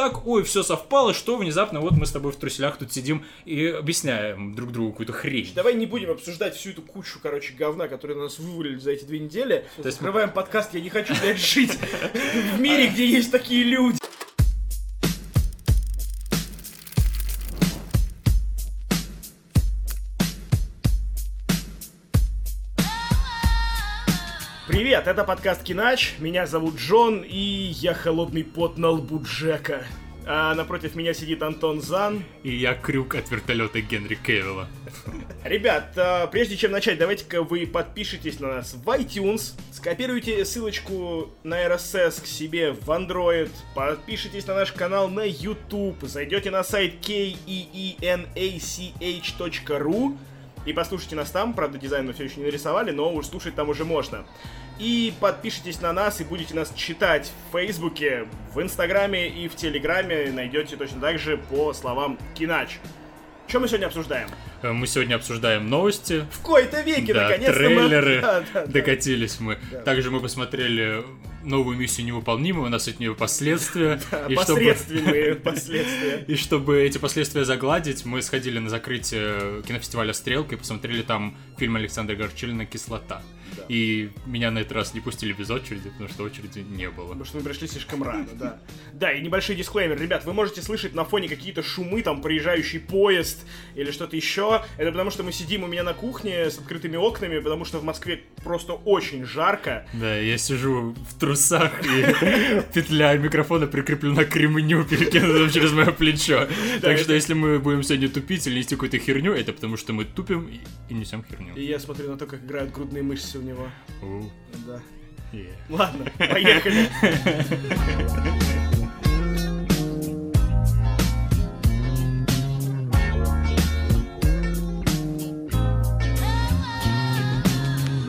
так, ой, все совпало, что внезапно вот мы с тобой в труселях тут сидим и объясняем друг другу какую-то хрень. Давай не будем обсуждать всю эту кучу, короче, говна, которую на нас вывалили за эти две недели. То есть Открываем подкаст, я не хочу, блядь, жить в мире, где есть такие люди. Привет, это подкаст Кинач, меня зовут Джон, и я холодный пот на лбу Джека. А напротив меня сидит Антон Зан. И я крюк от вертолета Генри Кевилла. Ребят, а, прежде чем начать, давайте-ка вы подпишитесь на нас в iTunes, скопируйте ссылочку на RSS к себе в Android, подпишитесь на наш канал на YouTube, зайдете на сайт keenach.ru и послушайте нас там, правда дизайн мы все еще не нарисовали, но уж слушать там уже можно. И подпишитесь на нас и будете нас читать в Фейсбуке, в Инстаграме и в Телеграме, найдете точно так же по словам Кинач. Что мы сегодня обсуждаем? Э, Мы сегодня обсуждаем новости. В кои-то веке, Да, наконец-то трейлеры. мы... Да, да, да. Докатились мы. Также мы посмотрели новую миссию невыполнимую, у нас от нее последствия. И чтобы- Посредственные последствия. И чтобы эти последствия загладить, мы сходили на закрытие кинофестиваля «Стрелка» и посмотрели там фильм Александра Горчилина «Кислота». И меня на этот раз не пустили без очереди, потому что очереди не было. Потому что мы пришли слишком рано, да. Да, и небольшой дисклеймер. Ребят, вы можете слышать на фоне какие-то шумы, там, проезжающий поезд или что-то еще. Это потому, что мы сидим у меня на кухне с открытыми окнами, потому что в Москве просто очень жарко. Да, я сижу в трусах, и петля микрофона прикреплена к ремню, перекинутым через мое плечо. Так что если мы будем сегодня тупить или нести какую-то херню, это потому что мы тупим и несем херню. И я смотрю на то, как играют грудные мышцы у него. У, Да. е. Ладно, поехали.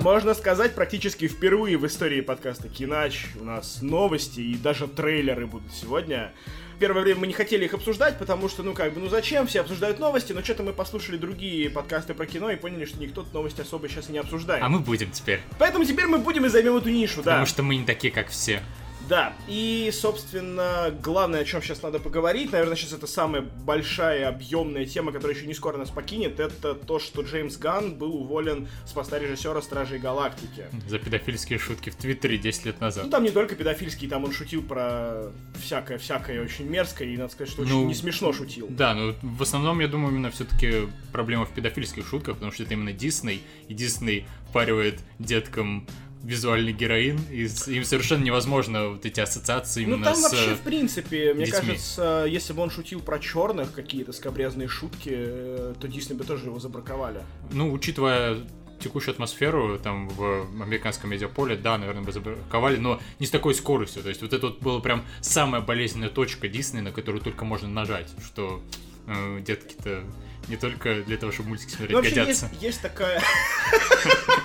Можно сказать, практически впервые в истории подкаста Кинач у нас новости и даже трейлеры будут сегодня. Первое время мы не хотели их обсуждать, потому что, ну как бы, ну зачем, все обсуждают новости, но что-то мы послушали другие подкасты про кино и поняли, что никто новости особо сейчас и не обсуждает. А мы будем теперь. Поэтому теперь мы будем и займем эту нишу, да. Потому что мы не такие, как все. Да, и, собственно, главное, о чем сейчас надо поговорить, наверное, сейчас это самая большая, объемная тема, которая еще не скоро нас покинет, это то, что Джеймс Ганн был уволен с поста режиссера Стражей Галактики. За педофильские шутки в Твиттере 10 лет назад. Ну, там не только педофильский, там он шутил про всякое-всякое очень мерзкое, и, надо сказать, что очень Ну, не смешно шутил. Да, ну в основном, я думаю, именно все-таки проблема в педофильских шутках, потому что это именно Дисней, и Дисней впаривает деткам визуальный героин, и им совершенно невозможно вот эти ассоциации Ну, именно там с... вообще, в принципе, мне детьми. кажется, если бы он шутил про черных какие-то скобрезные шутки, э, то Дисней бы тоже его забраковали. Ну, учитывая текущую атмосферу там в американском медиаполе, да, наверное, бы забраковали, но не с такой скоростью. То есть вот это вот была прям самая болезненная точка Дисней, на которую только можно нажать, что э, детки-то не только для того, чтобы мультики смотреть, Ну, годятся. есть, есть такая...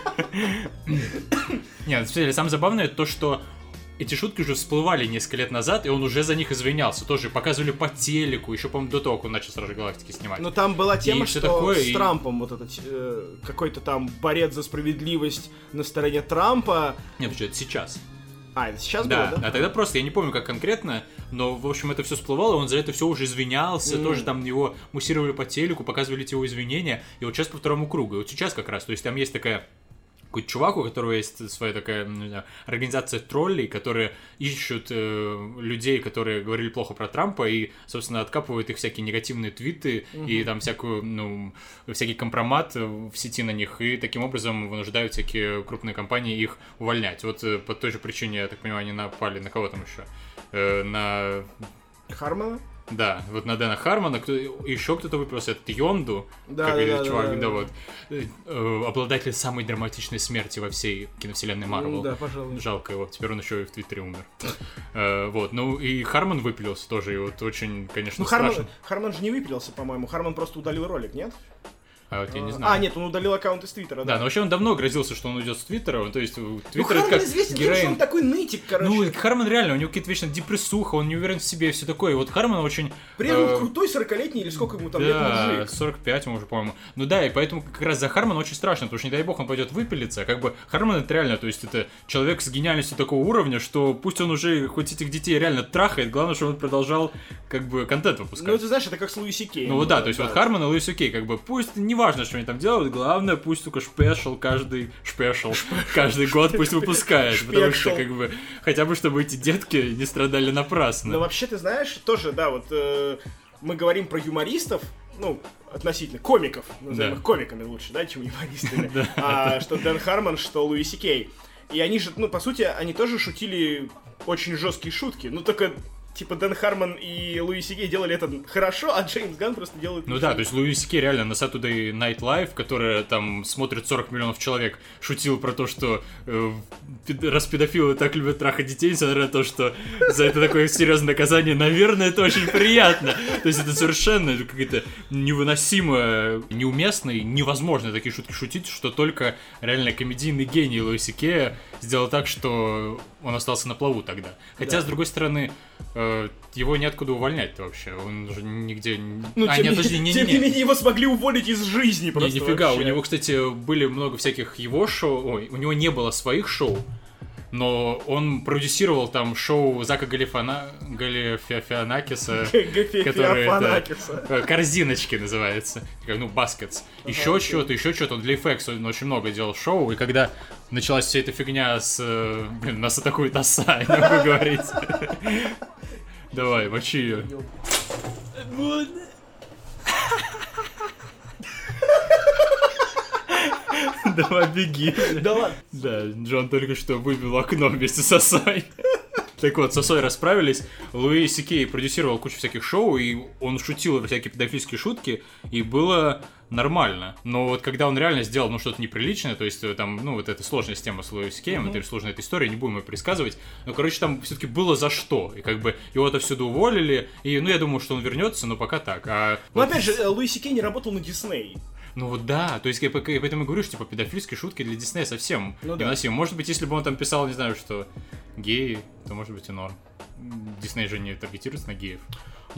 Нет, на самом деле, самое забавное то, что эти шутки уже всплывали несколько лет назад, и он уже за них извинялся. Тоже показывали по телеку, еще, по-моему, до того, как он начал Стражи Галактики снимать. Но там была тема, всё что такое, с и- Трампом вот этот э, какой-то там борец за справедливость на стороне Трампа. Нет, что это сейчас. А, это сейчас Да, было, да? а тогда просто, я не помню, как конкретно, но, в общем, это все всплывало, он за это все уже извинялся, Мгм. тоже там его муссировали по телеку, показывали эти его извинения, и вот сейчас по второму кругу, и вот сейчас как раз, то есть там есть такая какой-то чувак, у которого есть своя такая ну, знаю, организация троллей, которые ищут э, людей, которые говорили плохо про Трампа, и, собственно, откапывают их всякие негативные твиты и там всякую, ну, всякий компромат в сети на них, и таким образом вынуждают всякие крупные компании их увольнять. Вот э, по той же причине, я так понимаю, они напали на кого там еще? Э, на Хармона? Да, вот на Дэна Хармона, кто, еще кто-то выпился, этот Йонду, Да, как да, чувак, да, да, да. вот, э, обладатель самой драматичной смерти во всей киновселенной Марвел. М, Да, пожалуй. Жалко его, теперь он еще и в Твиттере умер. Э, Вот, ну и Хармон выпилился тоже, и вот очень, конечно, Ну, Хармон, страшно. Хармон же не выпилился, по-моему. Хармон просто удалил ролик, нет? А вот я не знаю. А, нет, он удалил аккаунт из Твиттера, Да, да. но вообще он давно грозился, что он уйдет с Твиттера. То есть Ну, Твиттер это Харман как известен тем, что он героин. такой нытик, короче. Ну, Харман реально, у него какие-то вечно депрессуха, он не уверен в себе и все такое. И вот Харман очень... При этом э, крутой 40-летний или сколько ему там лет Да, мужик. 45 ему уже, по-моему. Ну да, и поэтому как раз за Хармана очень страшно, потому что не дай бог он пойдет выпилиться. Как бы Харман это реально, то есть это человек с гениальностью такого уровня, что пусть он уже хоть этих детей реально трахает, главное, чтобы он продолжал как бы контент выпускать. Ну, ты знаешь, это как с Луиси Кей. Ну вот да, то есть вот Харман и Луис Окей, как бы пусть неважно, что они там делают, главное пусть только шпешл каждый шпешл каждый год пусть выпускает, потому что как бы хотя бы чтобы эти детки не страдали Но напрасно. вообще, ты знаешь, тоже, да, вот э, мы говорим про юмористов, ну, относительно комиков, назовем Да. их комиками лучше, да, чем юмористами. А, что Дэн Хармон, что Луиси Кей. И они же, ну, по сути, они тоже шутили очень жесткие шутки. Ну, только, типа, Дэн Хармон и Луиси Кей делали это хорошо, а Джеймс Ганн просто делает... Ну да, то есть Луис Кей реально на Saturday Night Live, которая там смотрит 40 миллионов человек, шутил про то, что э, раз педофилы так любят трахать детей, несмотря на то, что за это такое серьезное наказание, наверное, это очень приятно. То есть это совершенно какая-то невыносимо неуместно и невозможно такие шутки шутить, что только реально комедийный гений Луиси Кея сделал так, что он остался на плаву тогда. Хотя, Да. с другой стороны, э, его неоткуда увольнять вообще. Он же нигде... не- Ну, а, тем, нет, не, подожди, не, тем не, не не. менее, его смогли уволить из жизни Не, просто нифига, у вообще. него, кстати, были много всяких его шоу, ой, у него не было своих шоу, но он продюсировал там шоу Зака Галифана... Галифианакиса, который это, э, корзиночки называется, ну, баскетс. Еще что-то, еще что-то, он для FX он очень много делал шоу, и когда началась вся эта фигня с... э, Блин, нас атакует оса, я не могу говорить. Давай, мочи ее. Давай, беги. Да ладно. Да, Джон только что выбил окно вместе с Осой. Так вот, с Осой расправились. Луи Сикей продюсировал кучу всяких шоу, и он шутил всякие педофильские шутки, и было нормально. Но вот когда он реально сделал, ну, что-то неприличное, то есть э, там, ну, вот эта сложная тема с Луи Сикеем, это сложная эта история, не будем ее пересказывать. Но, короче, там все-таки было за что. И как бы его отовсюду уволили, и, ну, я думаю, что он вернется, но пока так. А Ну, вот опять же, э, Луиси Кей не работал на Дисней. ну вот да, то есть я, я поэтому и говорю, что типа педофильские шутки для Диснея совсем Ну да. невыносимы. Может быть, если бы он там писал, не знаю, что геи, то может быть и норм. Дисней же не таргетируется на геев.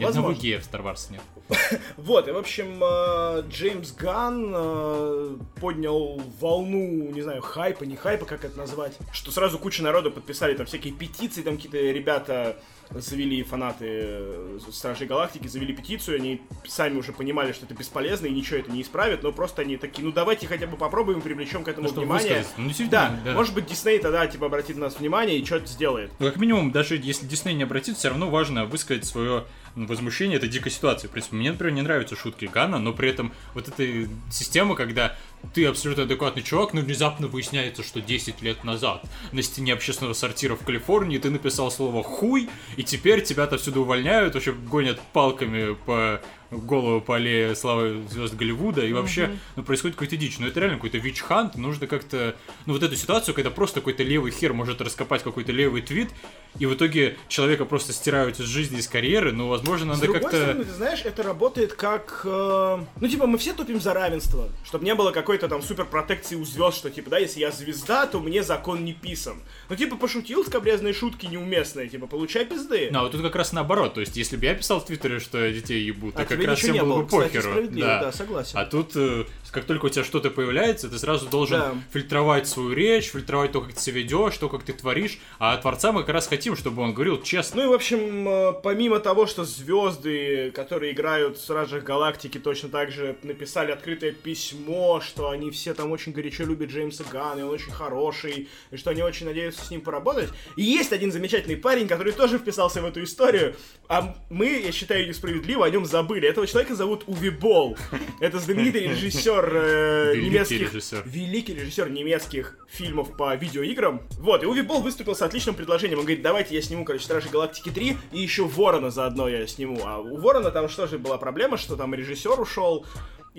Одного Возможно. гея в Star Wars нет. Вот, и, в общем, э, Джеймс Ганн э, поднял волну, не знаю, хайпа, не хайпа, как это назвать, что сразу куча народу подписали там всякие петиции, там какие-то ребята завели фанаты э, Стражей Галактики, завели петицию, они сами уже понимали, что это бесполезно и ничего это не исправит, но просто они такие, ну давайте хотя бы попробуем, привлечем к этому Ну, внимание. Ну, да, да. может быть, Дисней тогда, типа, обратит на нас внимание и что-то сделает. Ну, как минимум, даже если Дисней не обратит, все равно важно высказать свое возмущение этой дикой ситуации. В принципе, мне, например, не нравятся шутки Гана, но при этом вот эта система, когда ты абсолютно адекватный чувак, но внезапно выясняется, что 10 лет назад на стене общественного сортира в Калифорнии ты написал слово «хуй», и теперь тебя отсюда увольняют, вообще гонят палками по голову по аллее славы звезд Голливуда, и вообще, ну, происходит какой-то дичь. Ну, это реально какой-то вич-хант, нужно как-то... Ну, вот эту ситуацию, когда просто какой-то левый хер может раскопать какой-то левый твит, и в итоге человека просто стирают из жизни, из карьеры, ну, возможно, надо другой как-то... стороны, ты знаешь, это работает как... э, ну, типа, мы все тупим за равенство. Чтобы не было какой-то там супер протекции у звезд, что, типа, да, если я звезда, то мне закон не писан. Ну, типа, пошутил скобрезные шутки неуместные, типа, получай пизды. Ну, а вот тут как раз наоборот, то есть, если бы я писал в Твиттере, что я детей ебу, то А как тебе раз всем было было, бы похеру. справедливо, да, согласен. А тут, э, как только у тебя что-то появляется, ты сразу должен Да. фильтровать свою речь, фильтровать то, как ты себя ведешь, то, как ты творишь. А от Творца мы как раз хотим, чтобы он говорил честно. Ну и, в общем, э, помимо того, что звезды, которые играют в Стражах Галактики, точно так же написали открытое письмо, что они все там очень горячо любят Джеймса Ганна, и он очень хороший, и что они очень надеются с ним поработать. И есть один замечательный парень, который тоже вписался в эту историю, а мы, я считаю, несправедливо о нем забыли. Этого человека зовут Уви Болл. Это знаменитый режиссер э, Великий немецких... режиссер. Великий режиссер немецких фильмов по видеоиграм. Вот, и Уви Болл выступил с отличным предложением. Он говорит, давайте я сниму, короче, Стражи Галактики 3, и еще Ворона заодно я сниму. А у Ворона там что же была проблема, что там режиссер ушел,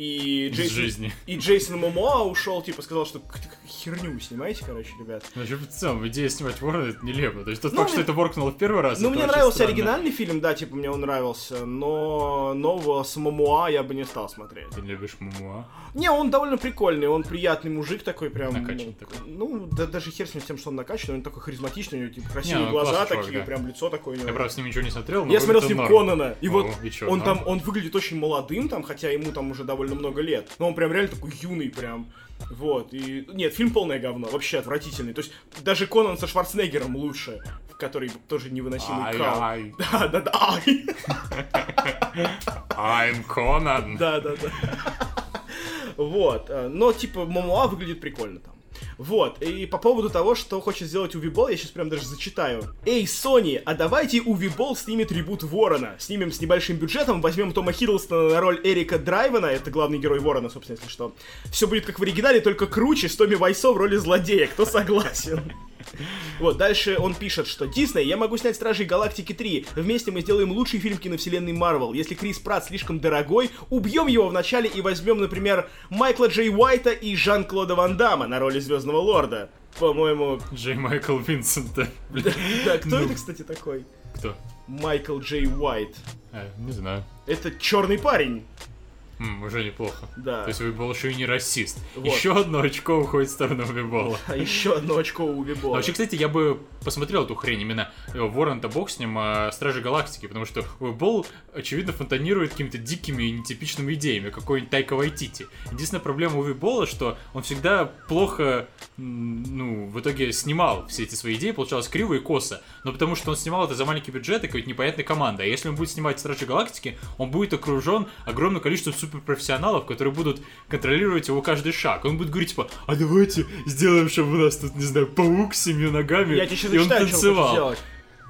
И Джейсон, жизни. и Джейсон Момоа ушел, типа, сказал, что «К- к- херню вы снимаете, короче, ребят. Вообще, в целом, идея снимать Ворона это нелепо. То есть тот Ну, факт, что мне- это воркнуло в первый раз. Ну, мне нравился странно. оригинальный фильм, да, типа, мне он нравился, но нового с Момоа я бы не стал смотреть. Ты любишь Мумуа? Не, он довольно прикольный, он приятный мужик такой, прям... Накачанный ну, такой. Ну, да, даже хер с ним тем, что он накачанный, он такой харизматичный, у него, типа, красивые Не, он глаза такие, чувак, да. прям лицо такое. Я, правда, с ним ничего не смотрел, но Я смотрел с ним норм. Конана, и О, вот и чё, он норм? там, он выглядит очень молодым там, хотя ему там уже довольно много лет. Но он прям реально такой юный прям. Вот, и... Нет, фильм полное говно, вообще отвратительный. То есть даже Конан со Шварценеггером лучше, который тоже невыносимый Ай, кал. ай. Да, да, да, ай. I'm Conan. Да, да, да. Вот, э, но типа Момоа выглядит прикольно там. Вот, и по поводу того, что хочет сделать Увибол, я сейчас прям даже зачитаю. Эй, Sony, а давайте Увибол снимет ребут Ворона. Снимем с небольшим бюджетом, возьмем Тома Хиддлстона на роль Эрика Драйвена, это главный герой Ворона, собственно, если что. Все будет как в оригинале, только круче, с Томми Вайсо в роли злодея, кто согласен? Вот, дальше он пишет, что Дисней, я могу снять Стражей Галактики 3. Вместе мы сделаем лучший фильм киновселенной Марвел. Если Крис Пратт слишком дорогой, убьем его в начале и возьмем, например, Майкла Джей Уайта и Жан-Клода Ван Дамма на роли Звездного Лорда. По-моему... Джей Майкл Винсента. Да, кто Ну. это, кстати, такой? Кто? Майкл Джей Уайт. А, не знаю. Это черный парень. М, уже неплохо. Да. То есть Вибол еще и не расист. Вот. Еще одно очко уходит в сторону Вибола. А еще одно очко у Вибола. вообще, кстати, я бы посмотрел эту хрень именно э, Ворон-то бог с ним, а Стражи Галактики, потому что Уэбол, очевидно, фонтанирует какими-то дикими и нетипичными идеями, какой-нибудь Тайка Вайтити. Единственная проблема у Уэбола, что он всегда плохо, ну, в итоге снимал все эти свои идеи, получалось криво и косо, но потому что он снимал это за маленький бюджет и какой-то непонятной командой. А если он будет снимать Стражи Галактики, он будет окружен огромным количеством суперпрофессионалов, которые будут контролировать его каждый шаг. Он будет говорить, типа, а давайте сделаем, чтобы у нас тут, не знаю, паук с семью ногами, Я тебе и он танцевал.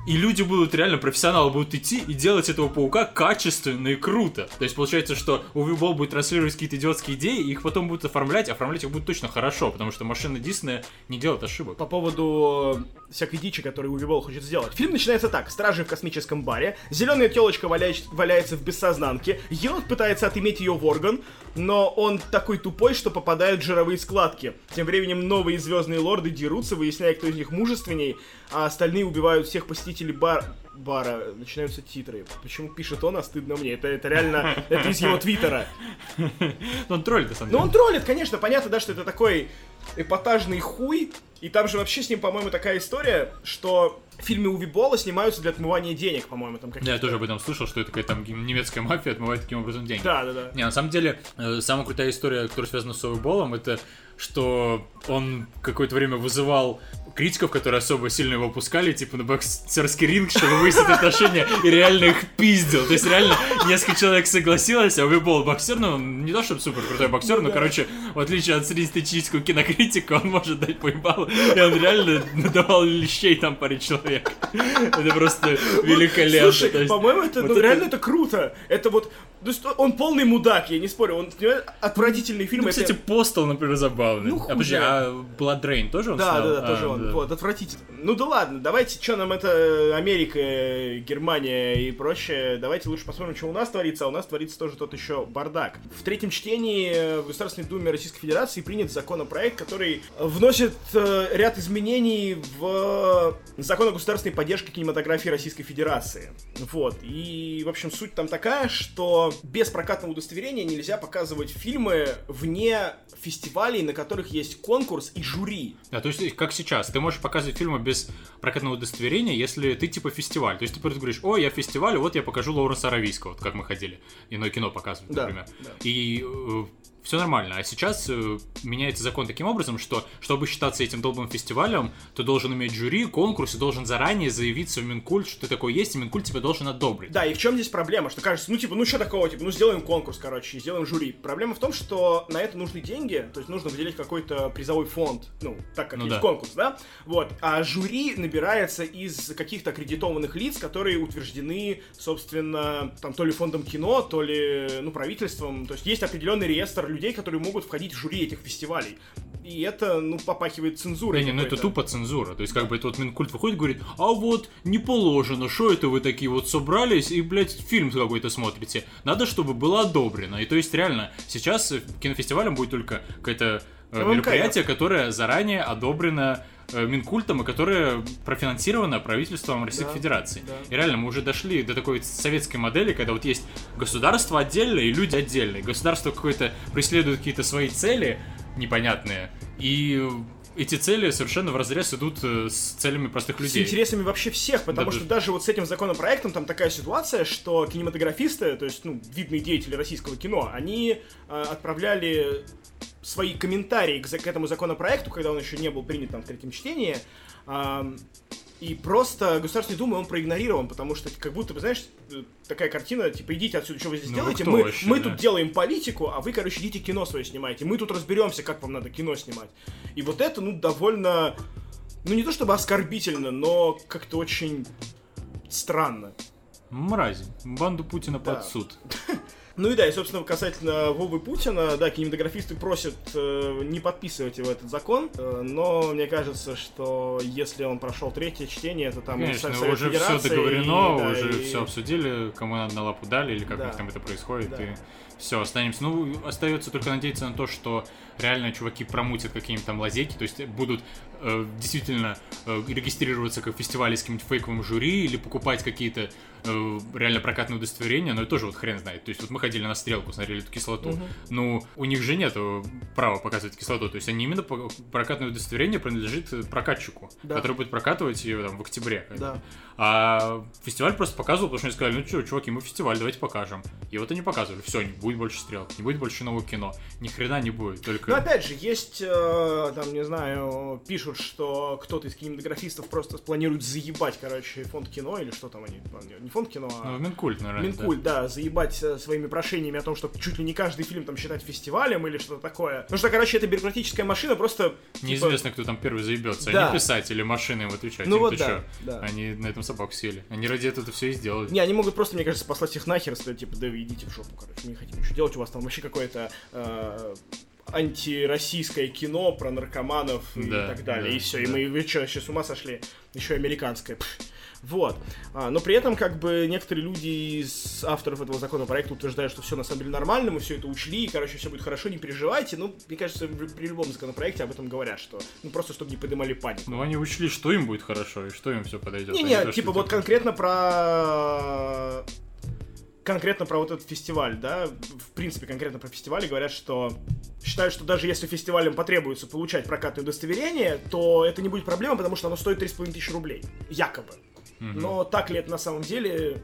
И люди будут реально, профессионалы будут идти и делать этого паука качественно и круто. То есть получается, что Увибол будет транслировать какие-то идиотские идеи, их потом будут оформлять, а оформлять их будет точно хорошо, потому что машина Диснея не делает ошибок. по поводу э, всякой дичи, которую Увибол хочет сделать. Фильм начинается так. Стражи в космическом баре, зеленая телочка валяч- валяется в бессознанке, енот пытается отыметь ее в орган, но он такой тупой, что попадают в жировые складки. Тем временем новые звездные лорды дерутся, выясняя, кто из них мужественней, а остальные убивают всех посетителей бар... бара. Начинаются титры. Почему пишет он, а стыдно мне? Это, это реально... Это из его твиттера. Ну, он троллит, на самом Ну деле. он троллит, конечно, понятно, да, что это такой эпатажный хуй. И там же вообще с ним, по-моему, такая история, что в фильме Уви Бола снимаются для отмывания денег, по-моему, там какие-то. Я тоже об этом слышал, что это какая-то там немецкая мафия отмывает таким образом деньги. Да, да, да. Не, на самом деле, э, самая крутая история, которая связана с Болом, это что он какое-то время вызывал критиков, которые особо сильно его пускали, типа на боксерский ринг, чтобы выяснить отношения, и реально их пиздил. То есть реально несколько человек согласилось, а Уибол боксер, ну, не то чтобы супер крутой боксер, но, короче, в отличие от среднестатистического кинокритика, он может дать поебалу, и он реально надавал лещей там паре человек. Это просто великолепно. Слушай, по-моему, ну, это- реально это круто. Это вот, то есть он полный мудак, я не спорю, он отвратительный фильм. Ну, это- кстати, Постол, например, забавный. Ну, а, подожди, хуже. а Blood Rain тоже он Да, снял? да, да, А, тоже он. да. Вот, отвратительно. Ну да ладно, давайте, что нам это Америка, Германия и прочее, давайте лучше посмотрим, что у нас творится, а у нас творится тоже тот еще бардак. В третьем чтении в Государственной Думе Российской Федерации принят законопроект, который вносит э, ряд изменений в закон о государственной поддержке кинематографии Российской Федерации. Вот, и, в общем, суть там такая, что без прокатного удостоверения нельзя показывать фильмы вне фестивалей, на которых есть конкурс и жюри. Да, то есть, как сейчас, ты можешь показывать фильмы без прокатного удостоверения, если ты типа фестиваль. То есть ты просто говоришь, о, я фестиваль, вот я покажу Лоуренса Аравийского, вот как мы ходили. Иное кино показывают, Да, например. да. И все нормально. А сейчас э, меняется закон таким образом, что чтобы считаться этим долбым фестивалем, ты должен иметь жюри, конкурс, и должен заранее заявиться в Минкульт, что ты такой есть, и Минкульт тебя должен одобрить. Да, и в чем здесь проблема? Что кажется, ну типа, ну что такого, типа, ну сделаем конкурс, короче, сделаем жюри. Проблема в том, что на это нужны деньги, то есть нужно выделить какой-то призовой фонд, ну, так как Ну есть да. конкурс, да? Вот. А жюри набирается из каких-то аккредитованных лиц, которые утверждены, собственно, там, то ли фондом кино, то ли, ну, правительством. То есть есть определенный реестр людей, которые могут входить в жюри этих фестивалей. И это, ну, попахивает цензурой. Да не, ну это тупо цензура. То есть, как бы это вот Минкульт выходит и говорит, а вот не положено, что это вы такие вот собрались и, блядь, фильм какой-то смотрите. Надо, чтобы было одобрено. И то есть, реально, сейчас кинофестивалем будет только какое-то э, ММК. мероприятие, которое заранее одобрено Минкультом и которое профинансировано правительством Российской Да, Федерации. да. И реально, мы уже дошли до такой советской модели, когда вот есть государство отдельное и люди отдельные. Государство какое-то преследует какие-то свои цели непонятные, и эти цели совершенно в разрез идут э, с целями простых С людей. интересами вообще всех, потому Да, что да. даже вот с этим законопроектом там такая ситуация, что кинематографисты, то есть, ну, видные деятели российского кино, они э, отправляли свои комментарии к, к этому законопроекту, когда он еще не был принят там в третьем чтении, ам, и просто Государственной Думы он проигнорирован, потому что как будто бы, знаешь, э, такая картина, типа, идите отсюда, что вы здесь Ну, делаете, мы, вообще, мы да? тут делаем политику, а вы, короче, идите кино свое снимаете, мы тут разберемся, как вам надо кино снимать. И вот это, ну, довольно, ну, не то чтобы оскорбительно, но как-то очень странно. Мрази. Банду Путина Да. под суд. Ну и да, и, собственно, касательно Вовы Путина, да, кинематографисты просят э, не подписывать его этот закон, э, но мне кажется, что если он прошел третье чтение, то там Конечно, Совет уже все Федерации, договорено, и, да, уже и- все обсудили, кому надо на лапу дали, или как Да. у них там это происходит, Да. и все, останемся. Ну, остается только надеяться на то, что реально чуваки промутят какие-нибудь там лазейки, то есть будут э, действительно э, регистрироваться как фестивали с каким-нибудь фейковым жюри, или покупать какие-то э, реально прокатные удостоверения, но это тоже вот хрен знает. То есть вот мы ходили на стрелку, смотрели эту кислоту, Мгм. ну, у них же нет права показывать кислоту, то есть они именно прокатное удостоверение принадлежит прокатчику, Да. который будет прокатывать ее там в октябре. Да. А фестиваль просто показывал, потому что они сказали, ну что, чуваки, мы фестиваль, давайте покажем. И вот они показывали, все, не будет больше стрелок, не будет больше нового кино, ни хрена не будет, только... Но опять же, есть, э, там, не знаю, пишут, что кто-то из кинематографистов просто планирует заебать, короче, фонд кино, или что там они, не фонд кино, а... Ну, Минкульт, наверное. Минкульт, да. заебать э, своими прошениями о том, что чуть ли не каждый фильм там считать фестивалем или что-то такое. Потому что, короче, эта бюрократическая машина просто... да. типа, Неизвестно, кто там первый заебется. Да. Они писатели, машины им отвечать. Ну Им вот да, чё? да. Они на этом собаку сели. Они ради этого это все и сделали. Не, они могут просто, мне кажется, послать их нахер и сказать, типа, да вы идите в жопу, короче, мы не хотим ничего делать, у вас там вообще какое-то э, антироссийское кино про наркоманов и Да, так далее, да, и все, и да. мы, вы что, сейчас с ума сошли? Еще американское. Пф. Вот. А, но при этом, как бы, некоторые люди из авторов этого законопроекта утверждают, что все на самом деле нормально, мы все это учли, и, короче, все будет хорошо, не переживайте. Ну, мне кажется, при любом законопроекте об этом говорят, что, ну, просто чтобы не поднимали панику. Ну, они учли, что им будет хорошо, и что им все подойдет. а Не-не, то, что типа вот конкретно про... Конкретно про вот этот фестиваль, да, в принципе, конкретно про фестивали говорят, что считают, что даже если фестивалям потребуется получать прокатное удостоверение, то это не будет проблема, потому что оно стоит 3,5 тысячи рублей. Якобы. Но так ли это на самом деле,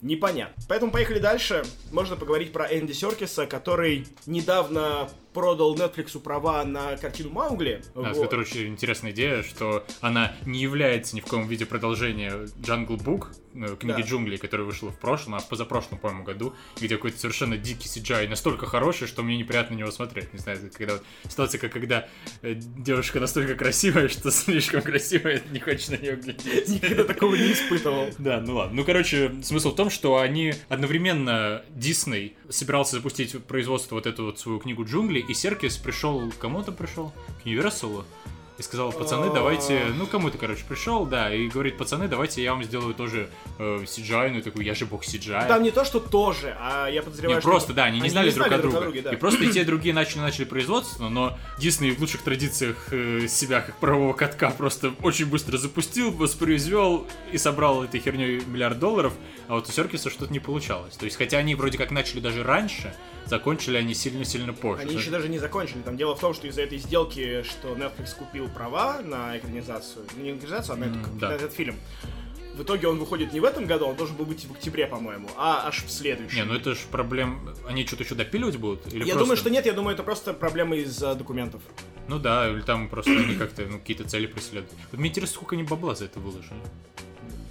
непонятно. Поэтому поехали дальше. Можно поговорить про Энди Серкиса, который недавно продал Netflix права на картину Маугли. Да, Вот. это очень интересная идея, что она не является ни в коем виде продолжением Jungle Book, э, книги Да. джунглей, которая вышла в прошлом, а в позапрошлом, по-моему, году, где какой-то совершенно дикий CGI настолько хороший, что мне неприятно на него смотреть. Не знаю, когда вот ситуация, как когда э, девушка настолько красивая, что слишком красивая, не хочешь на нее глядеть. Никогда такого не испытывал. Да, ну ладно. Ну, короче, смысл в том, что они одновременно Дисней собирался запустить производство вот эту вот свою книгу джунглей, и Серкис пришел, кому-то пришел? К Universal? И сказал, пацаны, давайте, ну кому-то, короче, пришел, да, и говорит, пацаны, давайте я вам сделаю тоже э, CGI, ну, такой, я же бог CGI. Там не то, что тоже, а я подозреваю, Не, что... просто, да, они не знали друг о друга. друге, да. И просто и те, и другие начали, начали производство, но Дисней в лучших традициях э, себя, как правового катка, просто очень быстро запустил, воспроизвел и собрал этой херней миллиард долларов, а вот у Серкиса что-то не получалось. То есть, хотя они вроде как начали даже раньше, закончили они сильно-сильно позже. Они еще даже не закончили. Там дело в том, что из-за этой сделки, что Netflix купил права на экранизацию, ну, не экранизацию, а на, М, этот, да. на этот фильм. В итоге он выходит не в этом году, он должен был быть в октябре, по-моему, а аж в следующем. Не, ну это ж проблем... Они что-то еще допиливать будут? Или я просто- думаю, что нет, я думаю, это просто проблема из-за документов. Ну да, или там просто они как-то ну, какие-то цели преследуют. Вот мне интересно, сколько они бабла за это выложили.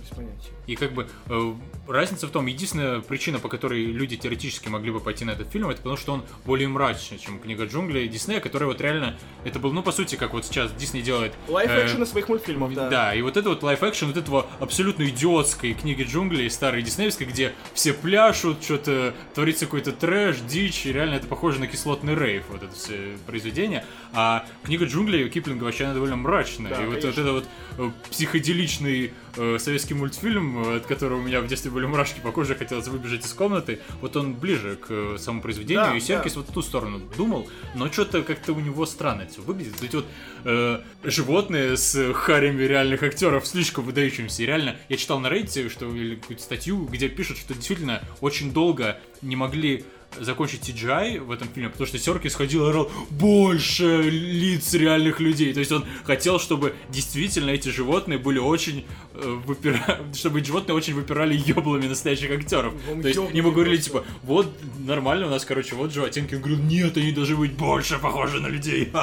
без понятия. И как бы э, разница в том, единственная причина, по которой люди теоретически могли бы пойти на этот фильм, это потому что он более мрачный, чем книга джунглей Диснея, которая вот реально, это был, ну, по сути, как вот сейчас Дисней делает... Live-action э, своих мультфильмов, да. Да, и вот это вот live-action вот этого абсолютно идиотской книги джунглей, старой диснеевской, где все пляшут, что-то творится какой-то трэш, дичь, и реально это похоже на кислотный рейв, вот это все произведение. А книга джунглей у Киплинга вообще она довольно мрачная. Да, и вот, вот это вот э, психоделичный э, советский мультфильм, от которого у меня в детстве были мурашки по коже, хотелось выбежать из комнаты, вот он ближе к э, самому произведению, да, и Серкис да. вот в ту сторону думал, но что-то как-то у него странно это все выглядит. Эти вот э, животные с харями реальных актеров слишком выдающимся. И реально, я читал на Reddit, что, или какую-то статью, где пишут, что действительно очень долго не могли закончить CGI в этом фильме, потому что Серкис ходил и орал больше лиц реальных людей. То есть он хотел, чтобы действительно эти животные были очень э, выпира... чтобы животные очень выпирали еблами настоящих актеров. Он То есть ему говорили, типа, вот нормально у нас, короче, вот животинки. Он говорил, нет, они должны быть больше похожи на людей.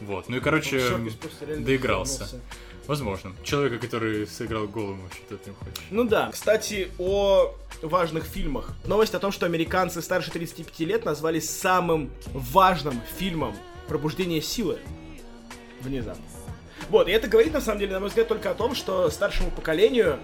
Вот, ну и, короче, доигрался. Возможно. Человека, который сыграл голым, что-то от него хочешь. Ну да. Кстати, о важных фильмах. Новость о том, что американцы старше 35 лет назвали самым важным фильмом «Пробуждение силы». Внезапно. Вот, и это говорит, на самом деле, на мой взгляд, только о том, что старшему поколению,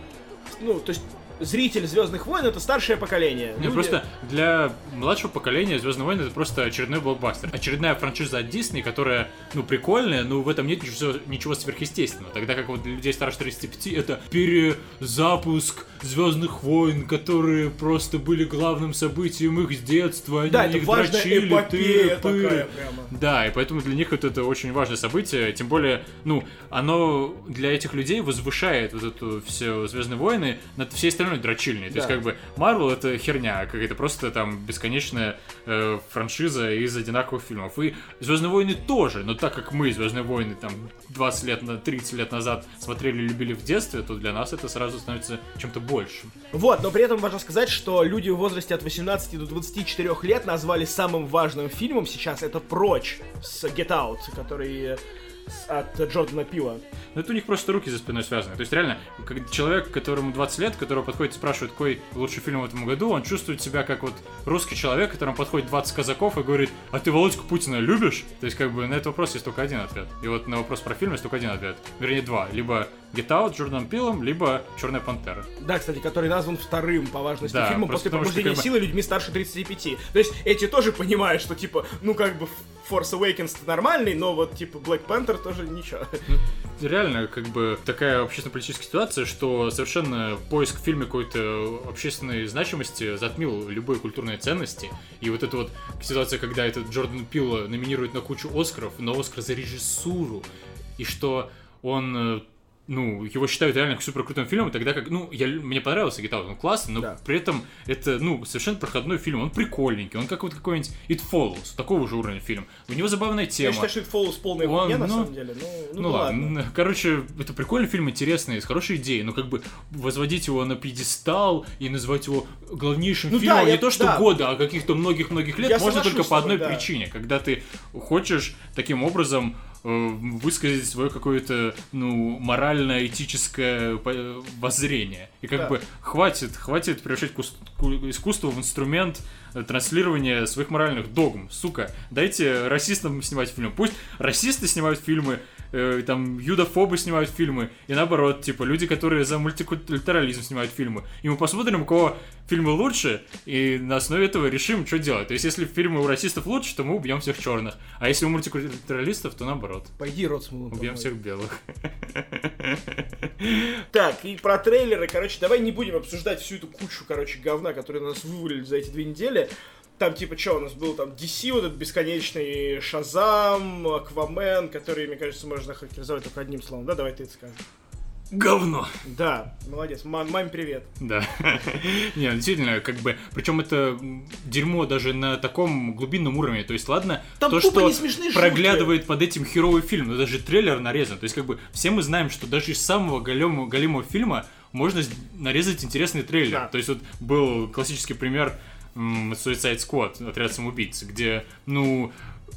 ну, то есть зритель Звездных войн это старшее поколение. Ну, Люди... просто для младшего поколения Звездные войны это просто очередной блокбастер. Очередная франшиза от Disney, которая, ну, прикольная, но в этом нет ничего, ничего сверхъестественного. Тогда как вот для людей старше 35 это перезапуск Звездных войн, которые просто были главным событием их с детства. Они да, это важная дрочили, эпопея тыры, такая прямо. Да, и поэтому для них вот это очень важное событие. Тем более, ну, оно для этих людей возвышает вот эту все Звездные войны над всей остальной дрочильней. Да. То есть, как бы, Марвел это херня, какая-то просто там бесконечная э, франшиза из одинаковых фильмов. И Звездные войны тоже, но так как мы Звездные войны там 20 лет, 30 лет назад смотрели, любили в детстве, то для нас это сразу становится чем-то большим. Вот, но при этом важно сказать, что люди в возрасте от 18 до 24 лет назвали самым важным фильмом сейчас это «Прочь» с Get Out, который от Джордана Пила. Ну, это у них просто руки за спиной связаны. То есть, реально, как человек, которому 20 лет, которого подходит и спрашивает, какой лучший фильм в этом году, он чувствует себя как вот русский человек, которому подходит 20 казаков и говорит, а ты Володьку Путина любишь? То есть, как бы, на этот вопрос есть только один ответ. И вот на вопрос про фильм есть только один ответ. Вернее, два. Либо Get Out Джорданом Пилом, либо Черная Пантера. Да, кстати, который назван вторым по важности да, фильмом после пробуждения что, силы людьми старше 35. То есть эти тоже понимают, что типа, ну как бы Force Awakens нормальный, но вот типа Black Panther тоже ничего. Ну, реально, как бы такая общественно-политическая ситуация, что совершенно поиск в фильме какой-то общественной значимости затмил любые культурные ценности. И вот эта вот ситуация, когда этот Джордан Пил номинирует на кучу Оскаров, на Оскар за режиссуру, и что он э, ну, его считают реально супер крутым фильмом, тогда как, ну, я, мне понравился Out, он классный, но да. при этом это, ну, совершенно проходной фильм, он прикольненький, он как вот какой-нибудь It Follows, такого же уровня фильм. У него забавная тема. Я считаю, что It Follows полная он, хуйня, ну, на самом деле, ну, ну, ну ладно. ладно. Короче, это прикольный фильм, интересный, с хорошей идеей, но как бы возводить его на пьедестал и называть его главнейшим ну, фильмом да, не я, то что да. года, а каких-то многих-многих лет, я можно только по одной да. причине, когда ты хочешь таким образом высказать свое какое-то, ну, морально-этическое воззрение. И как да. бы хватит, хватит превращать искусство в инструмент транслирования своих моральных догм. Сука, дайте расистам снимать фильмы. Пусть расисты снимают фильмы, э, там, юдофобы снимают фильмы, и наоборот, типа, люди, которые за мультикультурализм снимают фильмы. И мы посмотрим, у кого фильмы лучше, и на основе этого решим, что делать. То есть, если фильмы у расистов лучше, то мы убьем всех черных. А если у мультикультуралистов, то наоборот. Пойди, рот Убьем всех белых. Так, и про трейлеры, короче, давай не будем обсуждать всю эту кучу, короче, говна, которые нас вывалили за эти две недели. Там, типа, что у нас был там DC, вот этот бесконечный Шазам, Аквамен, который, мне кажется, можно характеризовать только одним словом. Да, давай ты это скажешь. Говно. Да, молодец. Мам, маме привет. Да. Не, действительно, как бы, причем это дерьмо даже на таком глубинном уровне. То есть, ладно, Там то, что проглядывает под этим херовый фильм, но даже трейлер нарезан. То есть, как бы, все мы знаем, что даже из самого големого, големого фильма можно нарезать интересный трейлер. Да. То есть, вот был классический пример Suicide Squad, отряд самоубийц, где, ну,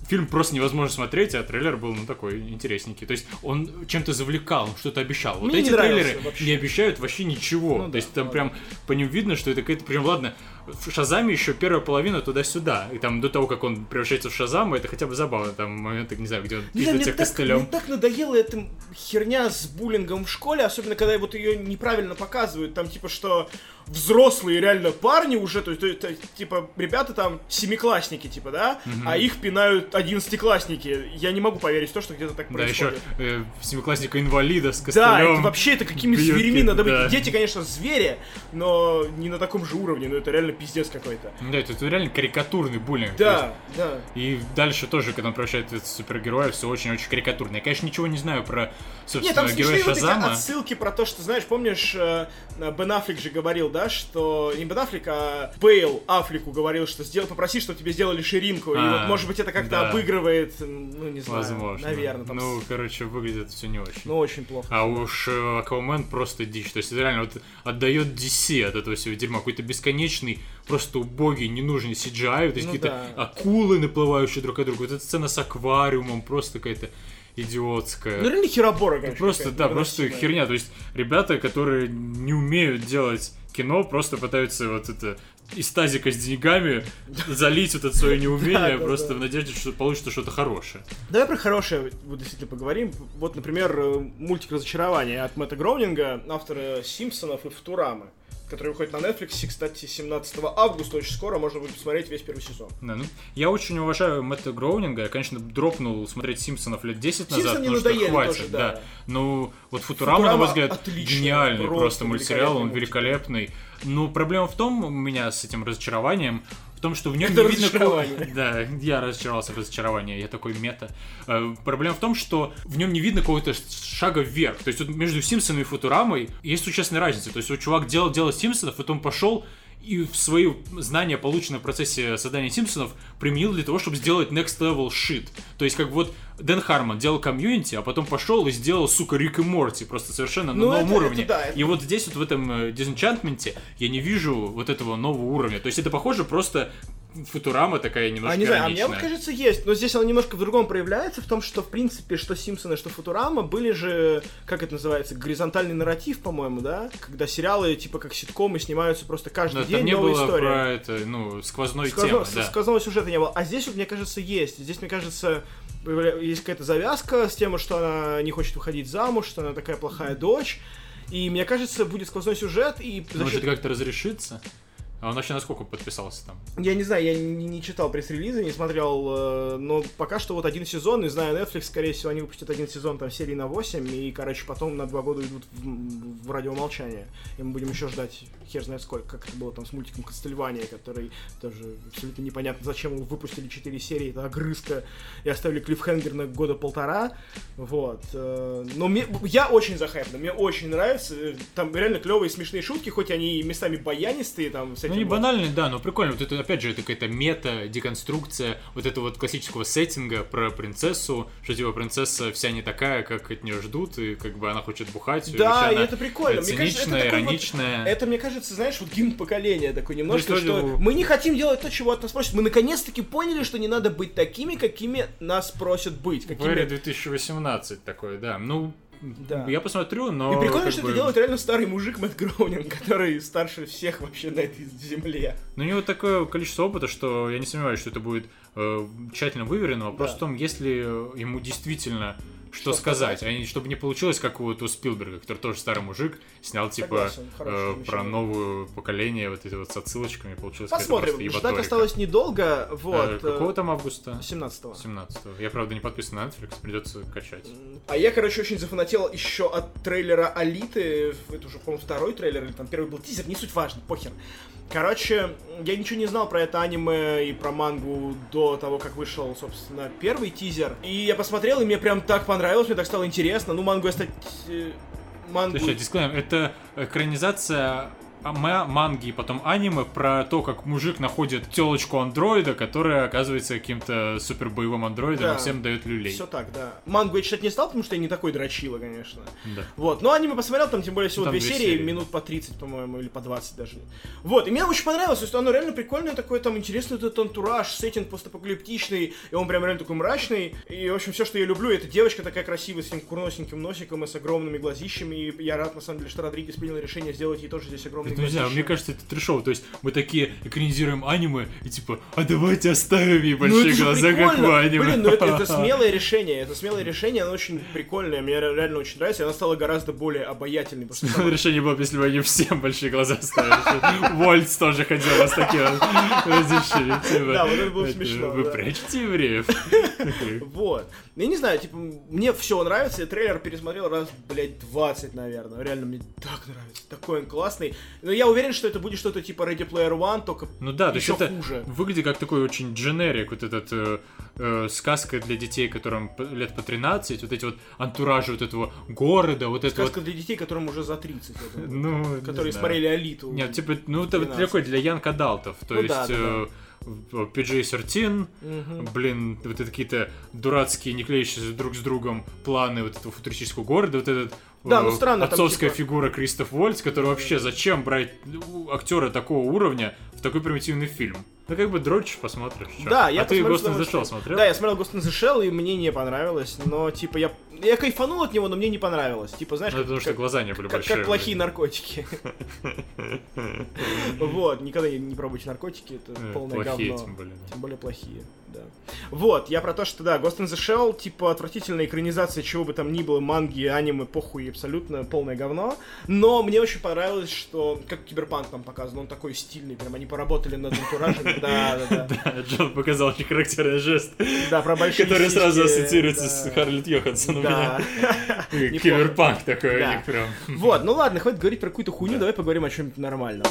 фильм просто невозможно смотреть, а трейлер был, ну, такой интересненький. То есть он чем-то завлекал, он что-то обещал. Вот Мне эти не нравился трейлеры вообще. не обещают вообще ничего. Ну То да, есть там ладно. прям по ним видно, что это какая-то прям, ладно, в Шазаме еще первая половина туда-сюда. И там до того, как он превращается в Шазама, это хотя бы забавно. Там моменты, не знаю, где он мне тебя так, мне костылем. так надоела эта херня с буллингом в школе, особенно когда вот ее неправильно показывают. Там типа, что взрослые реально парни уже, то есть, то то типа, ребята там семиклассники, типа, да, а их пинают одиннадцатиклассники. Я не могу поверить в то, что где-то так Да, еще происходит. э, семиклассника инвалида с Да, костылем. это вообще это какими бьют зверями надо быть. да. Дети, конечно, звери, но не на таком же уровне, но это реально пиздец какой-то. Да, это, это реально карикатурный буллинг. Да, да. И дальше тоже, когда он превращается в супергероя, все очень-очень карикатурно. Я, конечно, ничего не знаю про, собственно, Нет, там героя смешные вот эти Шазама. отсылки про то, что, знаешь, помнишь, э, Бен Аффлек же говорил, да, что не Бен Аффлек, а Бейл Аффлеку говорил, что сделай, попроси, чтобы тебе сделали ширинку. и А, вот, может быть, это как-то да. обыгрывает, ну, не знаю, Возможно. наверное, там, Ну, короче, выглядит все не очень. ну, очень плохо. А уж э, Аквамен просто дичь. То есть это реально вот отдает DC от этого всего дерьма. Какой-то бесконечный, просто убогий, ненужный CGI. Вот Ну какие-то да. акулы, наплывающие друг от друга. Вот эта сцена с аквариумом просто какая-то идиотская. Ну, реально херобора, конечно. Просто, да, просто херня. То есть ребята, которые не умеют делать кино, просто пытаются вот это из тазика с деньгами залить вот это свое неумение, просто в надежде, что получится что-то хорошее. Давай про хорошее вот действительно поговорим. Вот, например, э, мультик «Разочарование» от Мэтта Гроунинга, автора «Симпсонов» и «Футурамы», который выходит на Netflix, кстати, 17 августа, очень скоро, можно будет посмотреть весь первый сезон. Да, ну, я очень уважаю Мэтта Гроунинга. Я, конечно, дропнул смотреть Симпсонов лет 10 назад, «Симпсоны» потому что хватит, тоже, да. да. Ну, вот Футурама, на «Футурама» мой взгляд, отличный, гениальный просто просто, мультсериал, он великолепный великолепный. Но проблема в том у меня с этим разочарованием, том, что в нем Это не видно... Да, я разочаровался в разочаровании, я такой мета. Э, Проблема в том, что в нем не видно какого-то шага вверх. То есть вот между Симпсонами и Футурамой есть существенная разница. То есть вот чувак делал дело Симпсонов, потом пошел и в свои знания, полученные в процессе создания Симпсонов, применил для того, чтобы сделать next level shit. То есть как вот Дэн Хармон делал комьюнити, а потом пошел и сделал, сука, Рик и Морти, просто совершенно на Ну, новом это- уровне. это да, это- И вот здесь вот в этом э, Disenchantment я не вижу вот этого нового уровня. То есть это похоже просто Футурама такая немножко А не знаю, а мне вот кажется есть, но здесь оно немножко в другом проявляется, в том, что в принципе, что Симпсоны, что Футурама были же, как это называется, горизонтальный нарратив, по-моему, да? Когда сериалы типа как ситкомы снимаются просто каждый Но день там не новая было история. про это, ну, сквозной Сказного, темы, да. сказного сюжета не было. А здесь вот, мне кажется, есть. Здесь, мне кажется, есть какая-то завязка с тем, что она не хочет выходить замуж, что она такая плохая дочь. И мне кажется, будет сквозной сюжет, и Может счет- как-то разрешится? А он вообще на сколько подписался там? Я не знаю, я не, не читал пресс-релизы, не смотрел, э, но пока что вот один сезон, и знаю Netflix, скорее всего, они выпустят один сезон там серии на 8, и, короче, потом на два года идут в, в радиомолчание. И мы будем еще ждать, хер знает сколько, как это было там с мультиком Кастельвания, который тоже абсолютно непонятно, зачем выпустили 4 серии, это огрызка, и оставили клиффхенгер на года полтора, вот. э, Но мне, я очень захайплен, мне очень нравится, э, там реально клевые смешные шутки, хоть они местами баянистые, там, с Ну, этим не банальный, да, но прикольно. Вот это, опять же, это какая-то мета, деконструкция вот этого вот классического сеттинга про принцессу, что типа принцесса вся не такая, как от нее ждут, и как бы она хочет бухать. Да, и это прикольно. Мне кажется, это Циничная, такой вот- ироничная. Это, мне кажется, знаешь, вот гимн поколения такой немножко, Ну, что что- мы не хотим делать то, чего от нас просят. Мы наконец-таки поняли, что не надо быть такими, какими нас просят быть. Какими... Вэри 2018 такой, да. Ну, Да. я посмотрю, но... И прикольно, что бы, это делает реально старый мужик Мэтт Гроунинг, который старше всех вообще на этой земле. Ну, у него такое количество опыта, что я не сомневаюсь, что это будет э, тщательно выверено. Вопрос Да. в том, если ему действительно что, Что сказать, сказать. не- чтобы не получилось, как вот у Спилберга, который тоже старый мужик, снял типа Согласен, э, про новое поколение, вот эти вот с отсылочками, получилось Посмотрим. Ждать ебаторика. осталось недолго. Вот. Э, какого там августа? 17-го. 17 Я, правда, не подписан на Netflix, придется качать. А я, короче, очень зафанател еще от трейлера Алиты. Это уже, по-моему, второй трейлер, или там первый был тизер, не суть важно, похер. Короче, я ничего не знал про это аниме и про мангу до того, как вышел, собственно, первый тизер. И я посмотрел, и мне прям так понравилось, мне так стало интересно. Ну, мангу я стать... э, Мангу... Слушай, дисклеймер, это экранизация манги и потом аниме про то, как мужик находит телочку андроида, которая оказывается каким-то супер боевым андроидом Да. и всем дает люлей. Все так, да. Мангу я читать не стал, потому что я не такой дрочила, конечно. Да. Вот, но аниме посмотрел, там тем более всего Там две две серии, серии. минут по 30, по-моему, или по 20 даже. Вот, и мне очень понравилось, то есть оно реально прикольное такое, там интересный этот антураж, сеттинг постапокалиптичный, и он прям реально такой мрачный. И, в общем, все, что я люблю, это девочка такая красивая, с этим курносеньким носиком и с огромными глазищами, и я рад, на самом деле, что Родригес принял решение сделать ей тоже здесь огромные Ну, не знаю, мне кажется, это трешово. То есть мы такие экранизируем аниме и типа, а давайте оставим ей Ну, большие же глаза, как прикольно. в аниме. Блин, ну это, это смелое решение, это смелое решение, оно очень прикольное, мне ре- реально очень нравится, и она стала гораздо более обаятельной. потому что Решение было, бы, если бы они всем большие глаза ставили. Вольц тоже ходила с таким разрешением. типа, Да, вот это было смешно, Вы прячете евреев? Вот. Ну, Я не знаю, типа, мне все нравится, я трейлер пересмотрел раз, блядь, 20, наверное. Реально, мне так нравится. Такой он классный. Но я уверен, что это будет что-то типа Ready Player One, только Ну да, то есть еще это хуже. выглядит как такой очень дженерик, вот этот э, э, сказка для детей, которым лет по 13, вот эти вот антуражи вот этого города, вот это Сказка вот... для детей, которым уже за 30, я думаю, Ну, которые смотрели Алиту. Нет, типа, ну это вот 12. такой для янг адалтов, то Ну есть да, да, э, в- PG-13, Мгм. блин, вот это какие-то дурацкие, не клеящиеся друг с другом планы вот этого футуристического города, вот этот Да, э, ну странно, там, отцовская типа- фигура Кристоф Вольц, который вообще зачем брать у- актера такого уровня такой примитивный фильм? Ну как бы дрочишь, посмотришь. чё. Да, я а ты Ghost in the. Shell смотрел? Да, я смотрел Ghost in the Shell, и мне не понравилось, но, типа, я, я кайфанул от него, но мне не понравилось. Типа, знаешь, Ну, как, потому что как- глаза не были как- большие. как плохие наркотики. Вот, никогда не, пробуйте наркотики, это Э, полное Плохие говно. тем более. Тем более плохие, да. Вот, я про то, что да, Ghost in the Shell, типа, отвратительная экранизация чего бы там ни было, манги, аниме, похуй, абсолютно полное говно. Но мне очень понравилось, что, как Киберпанк там показан, он такой стильный, прям они поработали над антуражем, да, да, да. Джон показал очень характерный жест, который сразу ассоциируется с Скарлетт Йоханссон у меня. Киберпанк такой у них прям. Вот, ну ладно, хватит говорить про какую-то хуйню, давай поговорим о чем-нибудь нормальном.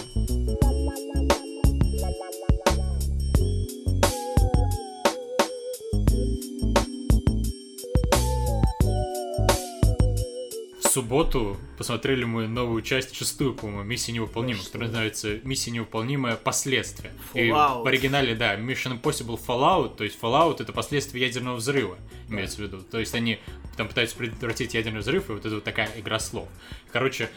Субботу посмотрели мы новую часть, шестую, по-моему, «Миссия невыполнима», Ну, которая называется «Миссия невыполнимая. Последствия». И Fallout. в оригинале, да, Mission Impossible Fallout, то есть Fallout — это последствия ядерного взрыва, имеется в виду. То есть они там пытаются предотвратить ядерный взрыв, и вот это вот такая игра слов. Короче,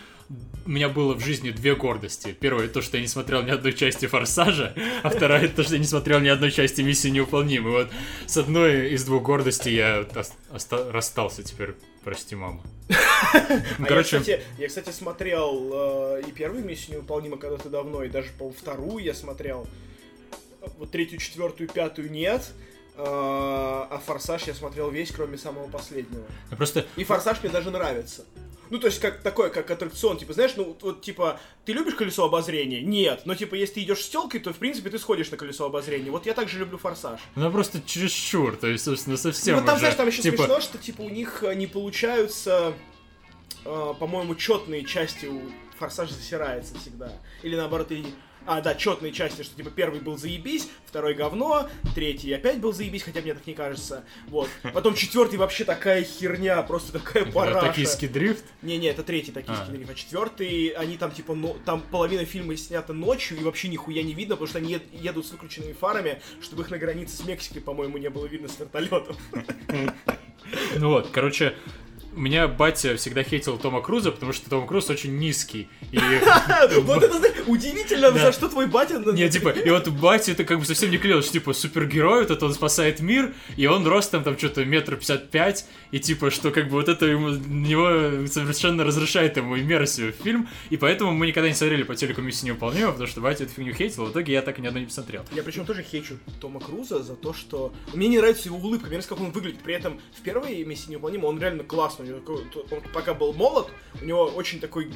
у меня было в жизни две гордости. Первое, то, что я не смотрел ни одной части «Форсажа», а второе, то, что я не смотрел ни одной части «Миссии невыполнимой». Вот с одной из двух гордостей я оста- расстался теперь. Прости, мама. Ну, А Короче, я, кстати, я, кстати, смотрел э, и первую миссию невыполнима когда-то давно, и даже, по вторую я смотрел. Вот третью, четвертую, пятую нет. Э, а Форсаж я смотрел весь, кроме самого последнего. я просто И Форсаж мне даже нравится. Ну, то есть, как такой, как аттракцион, типа, знаешь, ну, вот, вот, типа, ты любишь колесо обозрения? Нет. Но, типа, если ты идешь с телкой, то, в принципе, ты сходишь на колесо обозрения. Вот я также люблю Форсаж. Ну просто чересчур, то есть, собственно, совсем Ну, вот там, уже, знаешь, там еще типа, смешно, что, типа, у них э, не получаются, э, по-моему, четные части у Форсаж засирается всегда. Или наоборот, и... А, да, четные части, что типа первый был заебись, второй говно, третий опять был заебись, хотя мне так не кажется. Вот. Потом четвертый вообще такая херня, просто такая параша. токийский дрифт. Не-не, это третий токийский А. дрифт, а четвертый, они там типа, но, там половина фильма снята ночью и вообще нихуя не видно, потому что они ед- едут с выключенными фарами, чтобы их на границе с Мексикой, по-моему, не было видно с вертолетов. Ну вот, короче, меня батя всегда хейтил Тома Круза, потому что Том Круз очень низкий. И, Вот это, удивительно, за что твой батя... не, типа, и вот батя это как бы совсем не клеилось, что, типа, супергерой, вот это он спасает мир, и он ростом там что-то метр пятьдесят пять, и типа, что как бы вот это ему, него совершенно разрушает ему иммерсию в фильм, и поэтому мы никогда не смотрели по телеку «Миссия невыполнима», потому что батя эту фигню хейтил, в итоге я так и ни одной не посмотрел. Я причем тоже хейчу Тома Круза за то, что... Мне не нравится его улыбка, мне нравится, как он выглядит. При этом в первой миссии невыполнима он реально классный. Него Он пока был молод, у него очень такой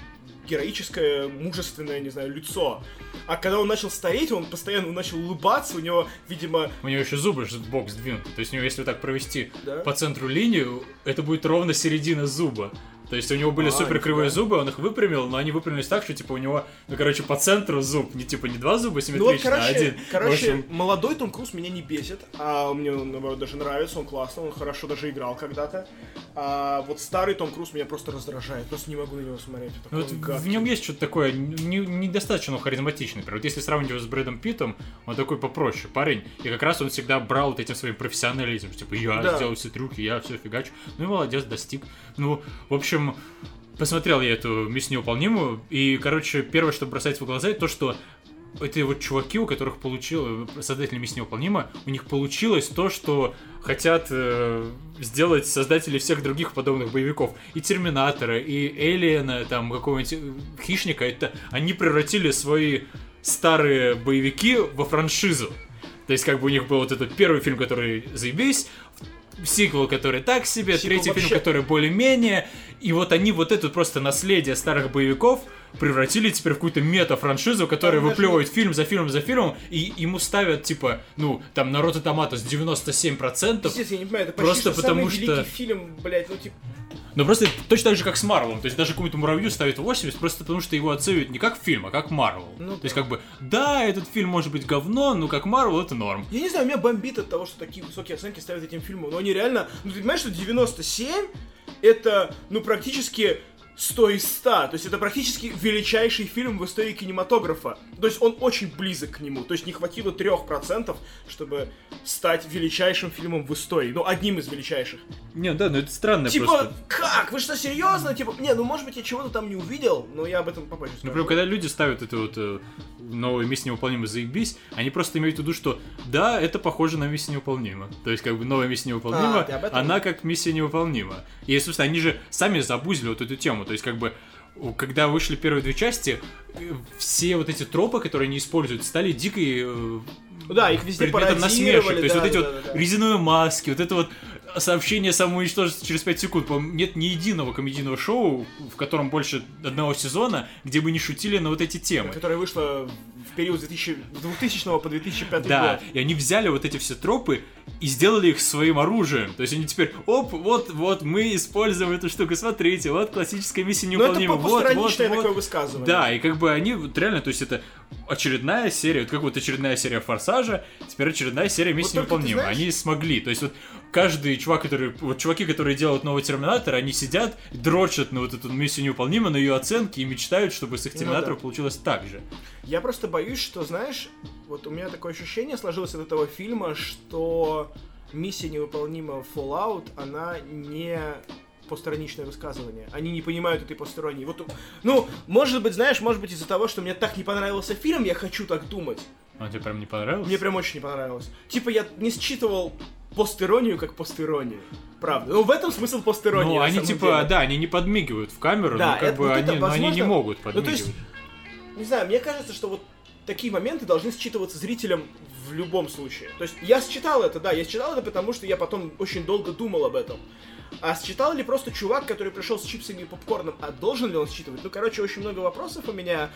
героическое, мужественное, не знаю, лицо. А когда он начал стареть, он постоянно начал улыбаться, у него, видимо, У него еще зубы в бок сдвинуты. То есть у него, если так провести Да? по центру линию, это будет ровно середина зуба. То есть у него были А, супер кривые нифига. зубы, он их выпрямил, но они выпрямились так, что типа у него, ну короче, по центру зуб, не типа не два зуба Ну вот, симметрично, а короче, один. короче, общем, молодой Том Круз меня не бесит, а мне он, наоборот, даже нравится, он классный, он хорошо даже играл когда-то. А вот старый Том Круз меня просто раздражает, просто не могу на него смотреть. ну, вот он в нем есть что-то такое не- недостаточно харизматичный. Например, вот если сравнивать его с Брэдом Питтом, он такой попроще парень. И как раз он всегда брал вот этим своим профессионализмом. Типа, я Да. сделал все трюки, я все фигачу. Ну и молодец, достиг. Ну, в общем, посмотрел я эту миссию невыполнимую. И, короче, первое, что бросается в глаза, это то, что эти вот чуваки, у которых получил создатели миссии невыполнима, у них получилось то, что хотят э, сделать создатели всех других подобных боевиков. И Терминатора, и Элиена, там, какого-нибудь э, Хищника, это они превратили свои старые боевики во франшизу. То есть, как бы у них был вот этот первый фильм, который заебись, сиквел, который так себе, Сиквел третий фильм, вообще- который более-менее, и вот они вот это просто наследие старых боевиков превратили теперь в какую-то мета-франшизу, которая выплевывает фильм за фильмом за фильмом, и ему ставят, типа, ну, там, на Rotten Tomatoes 97%, Естественно, я не понимаю, это Просто потому самый что- фильм, блядь, ну типа... но просто точно так же, как с Марвелом. То есть даже какому-то муравью ставят 80, просто потому что его оценивают не как фильм, а как Марвел. Ну То есть как бы, да, этот фильм может быть говно, но как Марвел это норм. Я не знаю, меня бомбит от того, что такие высокие оценки ставят этим фильмам, но они реально... Ну ты понимаешь, что 97 это, ну, практически 100 из 100. То есть это практически величайший фильм в истории кинематографа. То есть он очень близок к нему. То есть не хватило 3%, чтобы стать величайшим фильмом в истории. Ну, одним из величайших. Не, да, ну это странно типа, просто. как? Вы что, серьезно? Типа, не, ну может быть я чего-то там не увидел, но я об этом попозже скажу. Например, когда люди ставят эту вот э, новую миссию невыполнима заебись, они просто имеют в виду, что да, это похоже на миссию невыполнима. То есть, как бы новая миссия невыполнима, А, она как миссия невыполнима. И, собственно, они же сами забузили вот эту тему. То есть, как бы, когда вышли первые две части, э, все вот эти тропы, которые они используют, стали дикой э, Да, их везде предметом насмешек. То есть да, вот эти да, вот да, да. резиновые маски, вот это вот сообщение самоуничтожится через 5 секунд. По-моему, Нет ни единого комедийного шоу, в котором больше одного сезона, где бы не шутили на вот эти темы. Которая вышла в период с 2000, с 2000 по 2005 Да, год. и они взяли вот эти все тропы и сделали их своим оружием. То есть они теперь, оп, вот, вот, мы используем эту штуку, смотрите, вот классическая миссия Ну, это вот, вот, вот. такое высказывание. Да, и как бы они вот реально, то есть это очередная серия, вот как вот очередная серия Форсажа, теперь очередная серия Миссии ты невыполнима. Они смогли, то есть вот каждый чувак, который, вот чуваки, которые делают новый Терминатор, они сидят, дрочат на вот эту Миссию невыполнима, на ее оценки и мечтают, чтобы с их Ну Терминатором да. получилось так же. Я просто боюсь, что, знаешь, вот у меня такое ощущение сложилось от этого фильма, что миссия невыполнима Fallout, она не постраничное высказывание. Они не понимают этой посторонней. Вот, ну, может быть, знаешь, может быть из-за того, что мне так не понравился фильм, я хочу так думать. Он тебе прям не понравился? Мне прям очень не понравилось. Типа я не считывал постиронию как постиронию. Правда. Ну, в этом смысл постиронии. Ну, они типа, деле. да, они не подмигивают в камеру, Да, но как это- бы вот это, они, но они не возможно- могут Ну, то подмигивать. есть, не знаю, мне кажется, что вот такие моменты должны считываться зрителям в любом случае. То есть я считал это, да, я считал это, потому что я потом очень долго думал об этом. А считал ли просто чувак, который пришел с чипсами и попкорном, а должен ли он считывать? Ну, короче, очень много вопросов у меня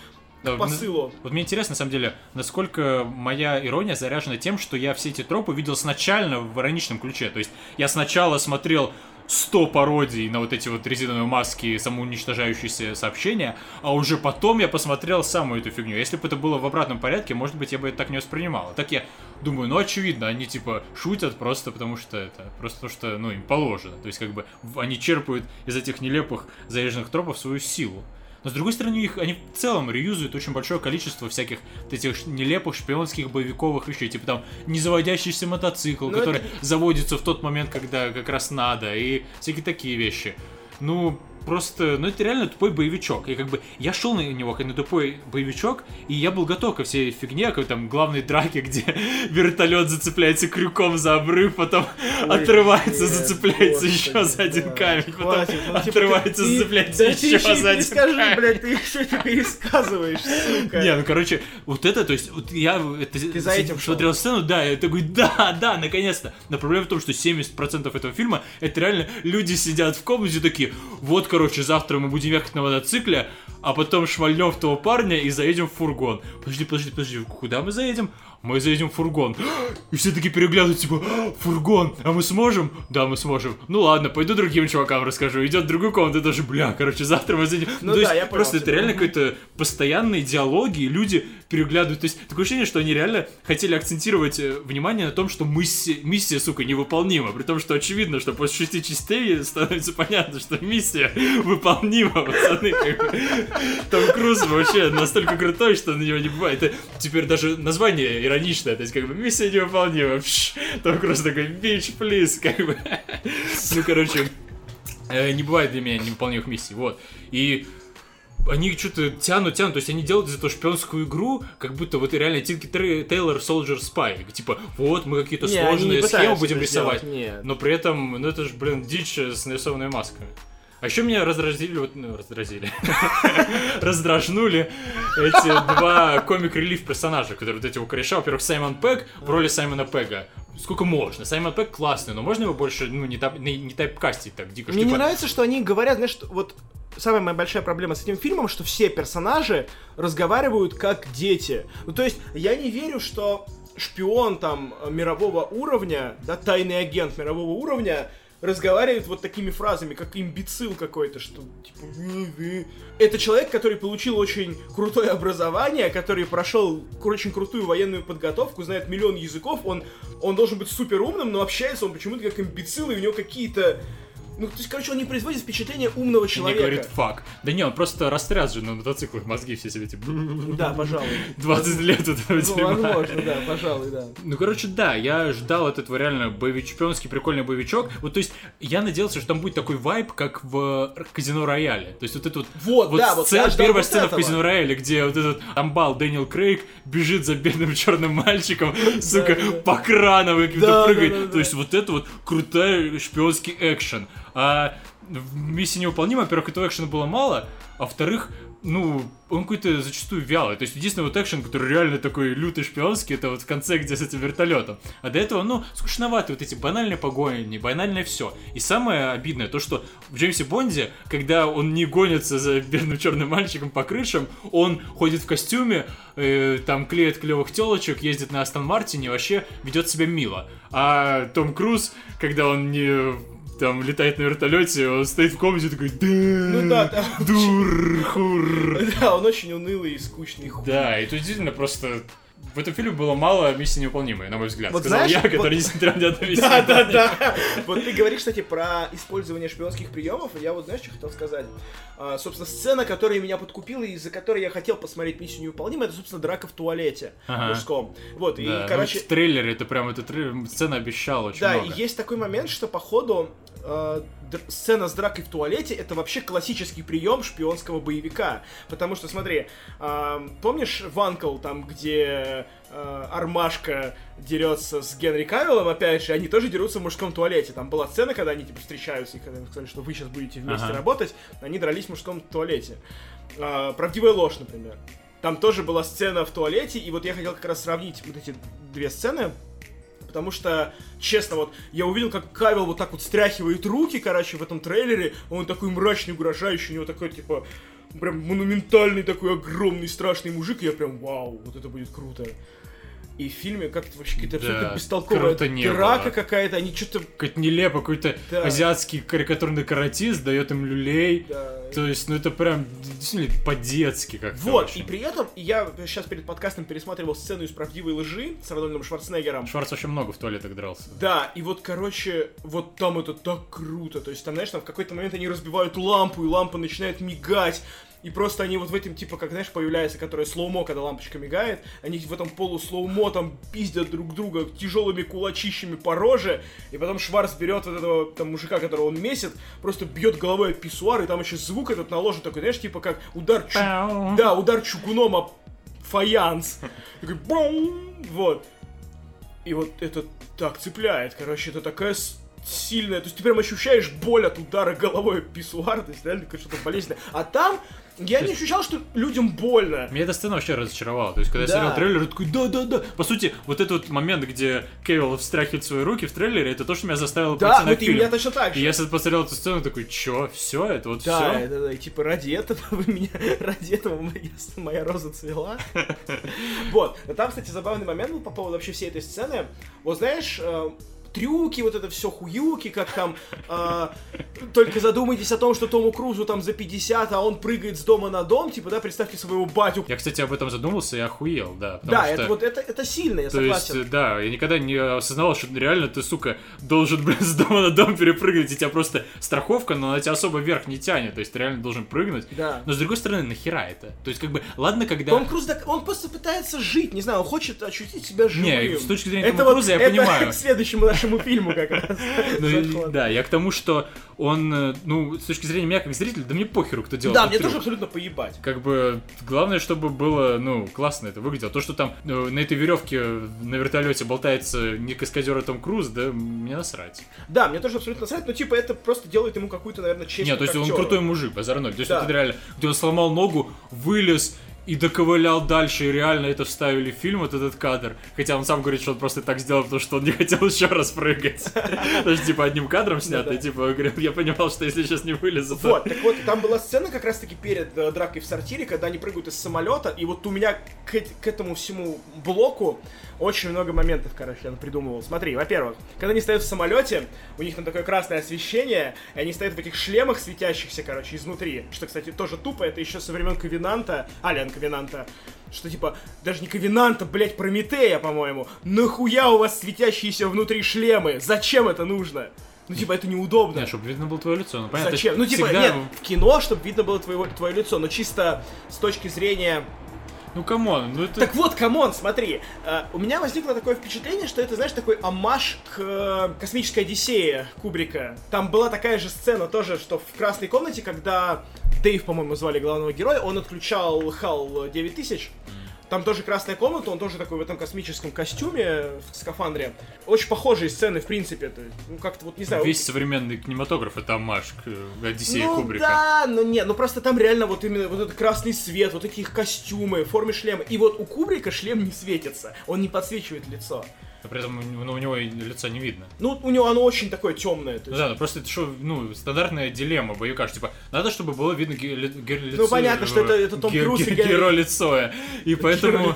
посылу. Вот мне интересно, на самом деле, насколько моя ирония заряжена тем, что я все эти тропы видел сначала в ироничном ключе. То есть я сначала смотрел 100 пародий на вот эти вот резиновые маски, самоуничтожающиеся сообщения, а уже потом я посмотрел самую эту фигню. Если бы это было в обратном порядке, может быть, я бы это так не воспринимал. А Так я думаю, ну, очевидно, они, типа, шутят просто потому что это, просто потому что, ну, им положено. То есть, как бы, они черпают из этих нелепых заезженных тропов свою силу. Но с другой стороны, их, они в целом реюзуют очень большое количество всяких вот этих нелепых шпионских боевиковых вещей. Типа там незаводящийся мотоцикл, Ну, который это- заводится в тот момент, когда как раз надо, и всякие такие вещи. Ну, просто, ну это реально тупой боевичок. И как бы я шел на него как на тупой боевичок, и я был готов ко всей фигне, к там главной драке, где вертолет зацепляется крюком за обрыв, потом Ой, отрывается, нет, зацепляется господи, еще за один да, камень, потом хватит, ну, типа, отрывается, ты- ты- зацепляется да еще ты за один скажи, камень. блядь, ты что это пересказываешь, сука? Не, ну короче, вот это, то есть, вот я это, Ты за этим шел? смотрел сцену, да, я такой, да, да, наконец-то. Но проблема в том, что 70% этого фильма это реально люди сидят в комнате такие, вот короче, завтра мы будем ехать на мотоцикле, а потом швальнем в того парня и заедем в фургон. Подожди, подожди, подожди, куда мы заедем? Мы заедем в фургон. И все таки переглядывают, типа, «А, фургон, а мы сможем? Да, мы сможем. Ну ладно, пойду другим чувакам расскажу. Идет в другую комнату, тоже, бля, короче, завтра мы заедем. Ну то да, есть, я понял просто это реально какой-то постоянные диалоги, и люди переглядывают. То есть, такое ощущение, что они реально хотели акцентировать э, внимание на том, что миссия, миссия, сука, невыполнима. При том, что очевидно, что после шести частей становится понятно, что миссия выполнима, пацаны. Том Круз вообще настолько крутой, что на него не бывает. Теперь даже название ироничное. То есть, как бы, миссия невыполнима. Том Круз такой, bitch, please, как бы. Ну, короче, э, не бывает для меня невыполнимых миссий, вот. И они что-то тянут, тянут, то есть они делают из этого шпионскую игру, как будто вот реально Тинки Тейлор Soldier Spy. Типа, вот, мы какие-то сложные схемы будем рисовать. нет. Но при этом, ну это же, блин, дичь с нарисованными масками. А еще меня раздразили, вот, ну, раздразили, раздражнули эти два комик-релив персонажа, которые вот эти у кореша. Во-первых, Саймон Пегг в роли Саймона Пегга. Сколько можно? Саймон Пегг классный, но можно его больше, ну, не, тап- не, не тайпкастить так дико? Мне Типа, не нравится, что они говорят, знаешь, вот самая моя большая проблема с этим фильмом, что все персонажи разговаривают как дети. Ну, то есть, я не верю, что шпион там мирового уровня, да, тайный агент мирового уровня, разговаривает вот такими фразами, как имбецил какой-то, что типа... Это человек, который получил очень крутое образование, который прошел очень крутую военную подготовку, знает миллион языков, он, он должен быть супер умным, но общается он почему-то как имбецил, и у него какие-то... Ну, то есть, короче, он не производит впечатление умного человека. говорит фак. Да не, он просто растряс же на мотоциклах, мозги все себе типа... Да, пожалуй. 20 лет этого Ну, дерьма. возможно, да, пожалуй, да. Ну, короче, да, я ждал от этого реально боевич, шпионский прикольный боевичок. Вот, то есть, я надеялся, что там будет такой вайб, как в Казино Рояле. То есть, вот это вот... Вот, да, вот сцена- я ждал первая вот сцена в Казино Рояле, где вот этот амбал Дэниел Крейг бежит за бедным черным мальчиком, сука, да. по крану каким-то Да, да, прыгает. да, да. То есть, вот это вот крутой шпионский экшен. А миссии невыполнима, во-первых, этого экшена было мало, а во-вторых, ну, он какой-то зачастую вялый. То есть единственный вот экшен, который реально такой лютый шпионский, это вот в конце, где с этим вертолетом. А до этого, ну, скучновато вот эти банальные погони, банальное все. И самое обидное то, что в Джеймсе Бонде, когда он не гонится за бедным черным мальчиком по крышам, он ходит в костюме, э, там клеит клевых телочек, ездит на Астон Мартине, вообще ведет себя мило. А Том Круз, когда он не там летает на вертолете, он стоит в комнате такой, да, Ну да, да. дур, хур. Да, он очень унылый и скучный хуй. Да, и тут действительно просто в этом фильме было мало миссии невыполнимой, на мой взгляд. Вот Сказал знаешь, я, вот- который не смотрел ни одной миссии Да, да, да. Вот ты говоришь, кстати, про использование шпионских приемов, и я вот знаешь, что хотел сказать? А, собственно, сцена, которая меня подкупила, и из-за которой я хотел посмотреть миссию невыполнимой, это, собственно, драка в туалете Ага. мужском. Вот, и, ну, короче, в трейлере это прям, эта сцена обещала очень Да, много. и есть такой момент, что походу э, др- сцена с дракой в туалете это вообще классический прием шпионского боевика. Потому что, смотри, э, помнишь Ванкл, там, где э, Армашка дерется с Генри Кавиллом, опять же, они тоже дерутся в мужском туалете. Там была сцена, когда они типа встречаются, и когда им сказали, что вы сейчас будете вместе Ага. работать, они дрались в мужском туалете. Э, правдивая ложь, например. Там тоже была сцена в туалете, и вот я хотел как раз сравнить вот эти две сцены. Потому что, честно, вот я увидел, как Кавил вот так вот стряхивает руки, короче, в этом трейлере. Он такой мрачный, угрожающий, у него такой, типа, прям монументальный такой огромный страшный мужик. И я прям, вау, вот это будет круто. И в фильме как-то вообще какая-то Да, абсолютно бестолковая драка какая-то. Они что-то... Какой-то нелепо, какой-то Да. азиатский карикатурный каратист дает им люлей. Да, То есть, ну это прям действительно по-детски как-то Вот, и при этом я сейчас перед подкастом пересматривал сцену из «Правдивой лжи» с Арнольдом Шварценеггером. Шварц очень много в туалетах дрался. Да, и вот, короче, вот там это так круто. То есть там, знаешь, там в какой-то момент они разбивают лампу, и лампа начинает мигать. И просто они вот в этом, типа, как, знаешь, появляется, которая slow-mo, когда лампочка мигает, они в этом полу slow-mo там пиздят друг друга тяжелыми кулачищами по роже, и потом Шварц берет вот этого там мужика, которого он месит, просто бьет головой об писсуар, и там еще звук этот наложен такой, знаешь, типа как удар чу- да, удар чугуном об фаянс. Такой бум! Вот. И вот это так цепляет. Короче, это такая сильная, то есть ты прям ощущаешь боль от удара головой писсуар, то есть реально что-то болезненное. А там я не ощущал, что людям больно. Меня эта сцена вообще разочаровала. То есть, когда Да. я смотрел трейлер, я такой, да-да-да. По сути, вот этот вот момент, где Кевилл встряхивает свои руки в трейлере, это то, что меня заставило Да, пойти ну на фильм. меня точно так И же. я с- посмотрел эту сцену, такой, чё, все, это вот Да, все? это, да, и типа ради этого вы меня, ради этого моя, роза цвела. Вот, но там, кстати, забавный момент был по поводу вообще всей этой сцены. Вот знаешь, э, трюки, вот это все хуюки, как там, э, только задумайтесь о том, что Тому Крузу там за 50, а он прыгает с дома на дом, типа, да, представьте своего батю. Я, кстати, об этом задумался и охуел, да. Да, что- это вот, это, это сильно, я То есть, согласен. э, да, я никогда не осознавал, что реально ты, сука, должен, блин, с дома на дом перепрыгнуть, и тебя просто страховка, но она тебя особо вверх не тянет, то есть ты реально должен прыгнуть. Да. Но с другой стороны, нахера это? То есть, как бы, ладно, когда... Том Круз, так- он просто пытается жить, не знаю, он хочет ощутить себя живым. Не, с точки зрения это Тома Круза я это понимаю. к следующему нашему фильму как раз. Ну, да, я к тому, что он, э, ну, с точки зрения меня как зрителя, да мне похеру, кто делал Да, мне трюк. тоже абсолютно поебать. Как бы, главное, чтобы было, ну, классно это выглядело. То, что там э, на этой веревке на вертолете болтается не каскадер, а Том Круз, да, мне насрать. Да, мне тоже абсолютно насрать, но типа это просто делает ему какую-то, наверное, честь. Нет, то есть он актеру. крутой мужик, базар ноль. То есть Да. это реально, где он сломал ногу, вылез и доковылял дальше, и реально это вставили в фильм, вот этот кадр. Хотя он сам говорит, что он просто так сделал, потому что он не хотел еще раз прыгать. Даже типа одним кадром снято, и типа я понимал, что если сейчас не вылезу. Вот, так вот, там была сцена как раз-таки перед э, дракой в сортире, когда они прыгают из самолета, и вот у меня к этому всему блоку очень много моментов, короче, я придумывал. Смотри, во-первых, когда они стоят в самолете, у них там такое красное освещение, и они стоят в этих шлемах светящихся, короче, изнутри. Что, кстати, тоже тупо, это еще со времен Ковенанта, Alien Ковенанта, что типа, даже не Ковенанта, блять, Прометея, по-моему. Нахуя у вас светящиеся внутри шлемы? Зачем это нужно? Ну, типа, это неудобно. Нет, чтобы видно было твое лицо, ну понятно. Зачем? Ну, типа, всегда- нет, в кино, чтобы видно было твое, твое лицо, но чисто с точки зрения... Ну come on, ну это... Так вот, come on, смотри, э, у меня возникло такое впечатление, что это, знаешь, такой омаж к э, космической Одиссее Кубрика. Там была такая же сцена тоже, что в красной комнате, когда Дэйв, по-моему, звали главного героя, он отключал HAL 9000, там тоже красная комната, он тоже такой в этом космическом костюме, в скафандре. Очень похожие сцены, в принципе. То ну, как-то вот, не знаю... Весь современный кинематограф это амаш к Одиссее ну, Кубрика. да, но нет, ну просто там реально вот именно вот этот красный свет, вот такие костюмы в форме шлема. И вот у Кубрика шлем не светится, он не подсвечивает лицо. Но при этом ну, у него и лица не видно. Ну, у него оно очень такое темное. Ну есть, да, ну просто это что, ну, стандартная дилемма боевика, что, типа, надо, чтобы было видно ге- ли- ге- лицо. Ну, понятно, что это- это Том Круз и ге- Гэри- Герой лицо. И поэтому,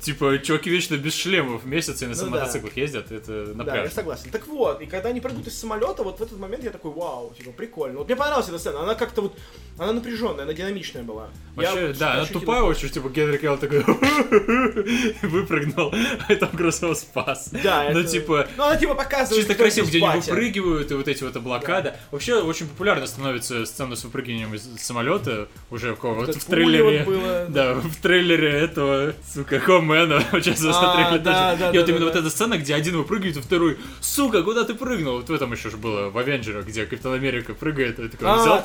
типа, чуваки вечно без шлемов месяц и на Ну да. мотоциклах ездят, это Да, я напряжно. согласен. Так вот, и когда они прыгают из самолета, вот в этот момент я такой, вау, типа, прикольно. Вот мне понравилась эта сцена, она как-то вот, она напряженная, она динамичная была. Вообще, да, она тупая очень, типа Генри Келл такой и выпрыгнул, а Том Круз его спас. Да, Ну, это- типа, Ну, она типа показывает, Чисто красиво, где они выпрыгивают, и вот эти вот облакада. Вообще очень популярно становится сцена с выпрыгиванием из самолета уже в, кого- вот в трейлере. было. Да, в трейлере этого, сука, Хомена. Сейчас А, смотрели да, тоже. да, И вот да, именно да, вот да. эта сцена, где один выпрыгивает, а второй, сука, куда ты прыгнул? Вот в этом еще же было в Авенджерах, где Капитан Америка прыгает, и такой, А, взял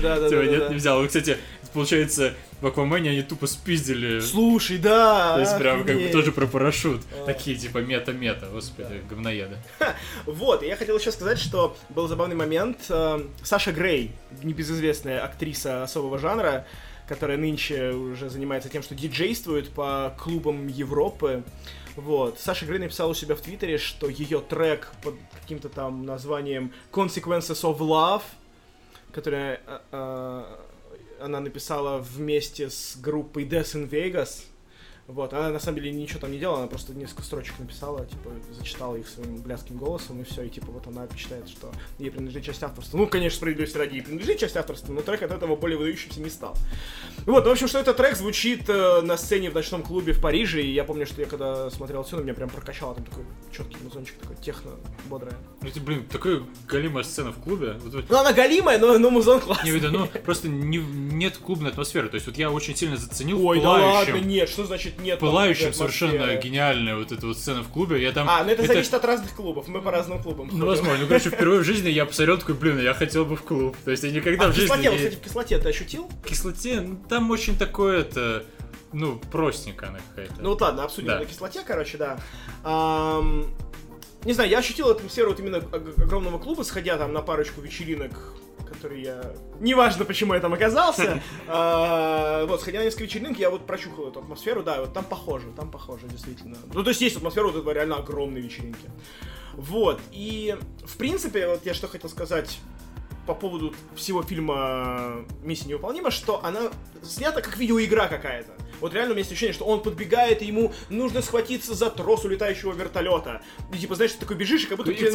да, да, Типа, да, нет, да. не взял. Кстати, получается, в Аквамене они тупо спиздили. Слушай, да. То есть прям как бы тоже про парашют. Такие типа мета-мета, господи, говноеды. Вот, я хотел еще сказать, что был забавный момент. Э, Саша Грей, небезызвестная актриса особого жанра, которая нынче уже занимается тем, что диджействует по клубам Европы. Вот. Саша Грей написала у себя в Твиттере, что ее трек под каким-то там названием Consequences of Love, который э, э, она написала вместе с группой Death in Vegas. Вот, она на самом деле ничего там не делала, она просто несколько строчек написала, типа, зачитала их своим блядским голосом, и все, и типа вот она считает, что ей принадлежит часть авторства. Ну, конечно, справедливости ради ей принадлежит часть авторства, но трек от этого более выдающимся не стал. Вот, в общем, что этот трек звучит э, на сцене в ночном клубе в Париже, и я помню, что я когда смотрел отсюда, меня прям прокачало, там такой четкий музончик, такой техно, бодрое. Ну, это, блин, такая галимая сцена в клубе. Вот, Ну, она галимая, но, но музон классный. не видно, ну, просто не- нет клубной атмосферы. То есть, вот я очень сильно заценил Ой, да ладно, нет, что значит нет? атмосферы? совершенно гениальная вот эта вот сцена в клубе. Я там... А, ну это, зависит от разных клубов, мы по разным клубам. Ну, возможно. Ну, короче, впервые в жизни я посмотрел такой, блин, я хотел бы в клуб. То есть, я никогда А в в жизни... кислоте, не- кстати, в кислоте ты ощутил? В кислоте, ну, там очень такое это ну, простенькая она какая-то. Ну вот ладно, обсудим Да. на кислоте, короче, да. Ам, не знаю, я ощутил атмосферу вот именно огромного клуба, сходя там на парочку вечеринок который я... Неважно, почему я там оказался. А, вот, сходя на несколько вечеринок, я вот прочухал эту атмосферу, да, вот там похоже, там похоже, действительно. Ну, то есть есть атмосфера вот этого реально огромной вечеринки. Вот, и, в принципе, вот я что хотел сказать по поводу всего фильма «Миссия невыполнима», что она снята как видеоигра какая-то. Вот реально у меня есть ощущение, что он подбегает, и ему нужно схватиться за трос улетающего вертолета. И типа, знаешь, ты такой бежишь, и как будто нужно...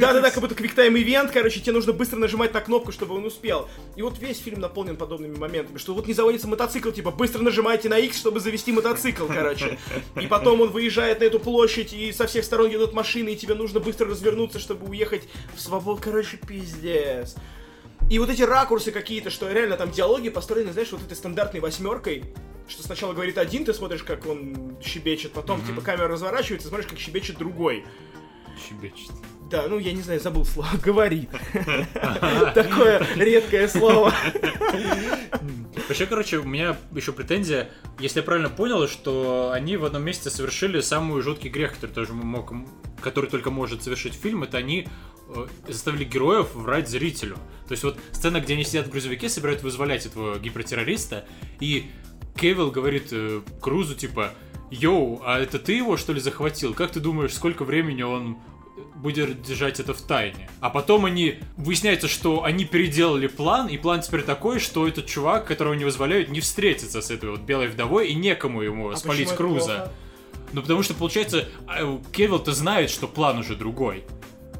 Да-да-да, как будто квиктайм ивент, короче, тебе нужно быстро нажимать на кнопку, чтобы он успел. И вот весь фильм наполнен подобными моментами, что вот не заводится мотоцикл, типа, быстро нажимайте на X, чтобы завести мотоцикл, короче. И потом он выезжает на эту площадь, и со всех сторон едут машины, и тебе нужно быстро развернуться, чтобы уехать в свободу. Короче, пиздец. И вот эти ракурсы какие-то, что реально там диалоги построены, знаешь, вот этой стандартной восьмеркой, что сначала говорит один, ты смотришь, как он щебечет, потом, mm-hmm. типа, камера разворачивается, смотришь, как щебечет другой. Щебечет. Да, ну я не знаю, забыл слово. Говорит. Такое редкое слово. Вообще, короче, у меня еще претензия, если я правильно понял, что они в одном месте совершили самый жуткий грех, который тоже мог, который только может совершить фильм, это они заставили героев врать зрителю. То есть вот сцена, где они сидят в грузовике, собирают вызволять этого гипертеррориста, и Кевилл говорит э, Крузу, типа, Йоу, а это ты его, что ли, захватил? Как ты думаешь, сколько времени он будет держать это в тайне. А потом они... Выясняется, что они переделали план, и план теперь такой, что этот чувак, которого не вызволяют, не встретится с этой вот белой вдовой, и некому ему а спалить Круза. Ну, потому что, получается, а, Кевилл-то знает, что план уже другой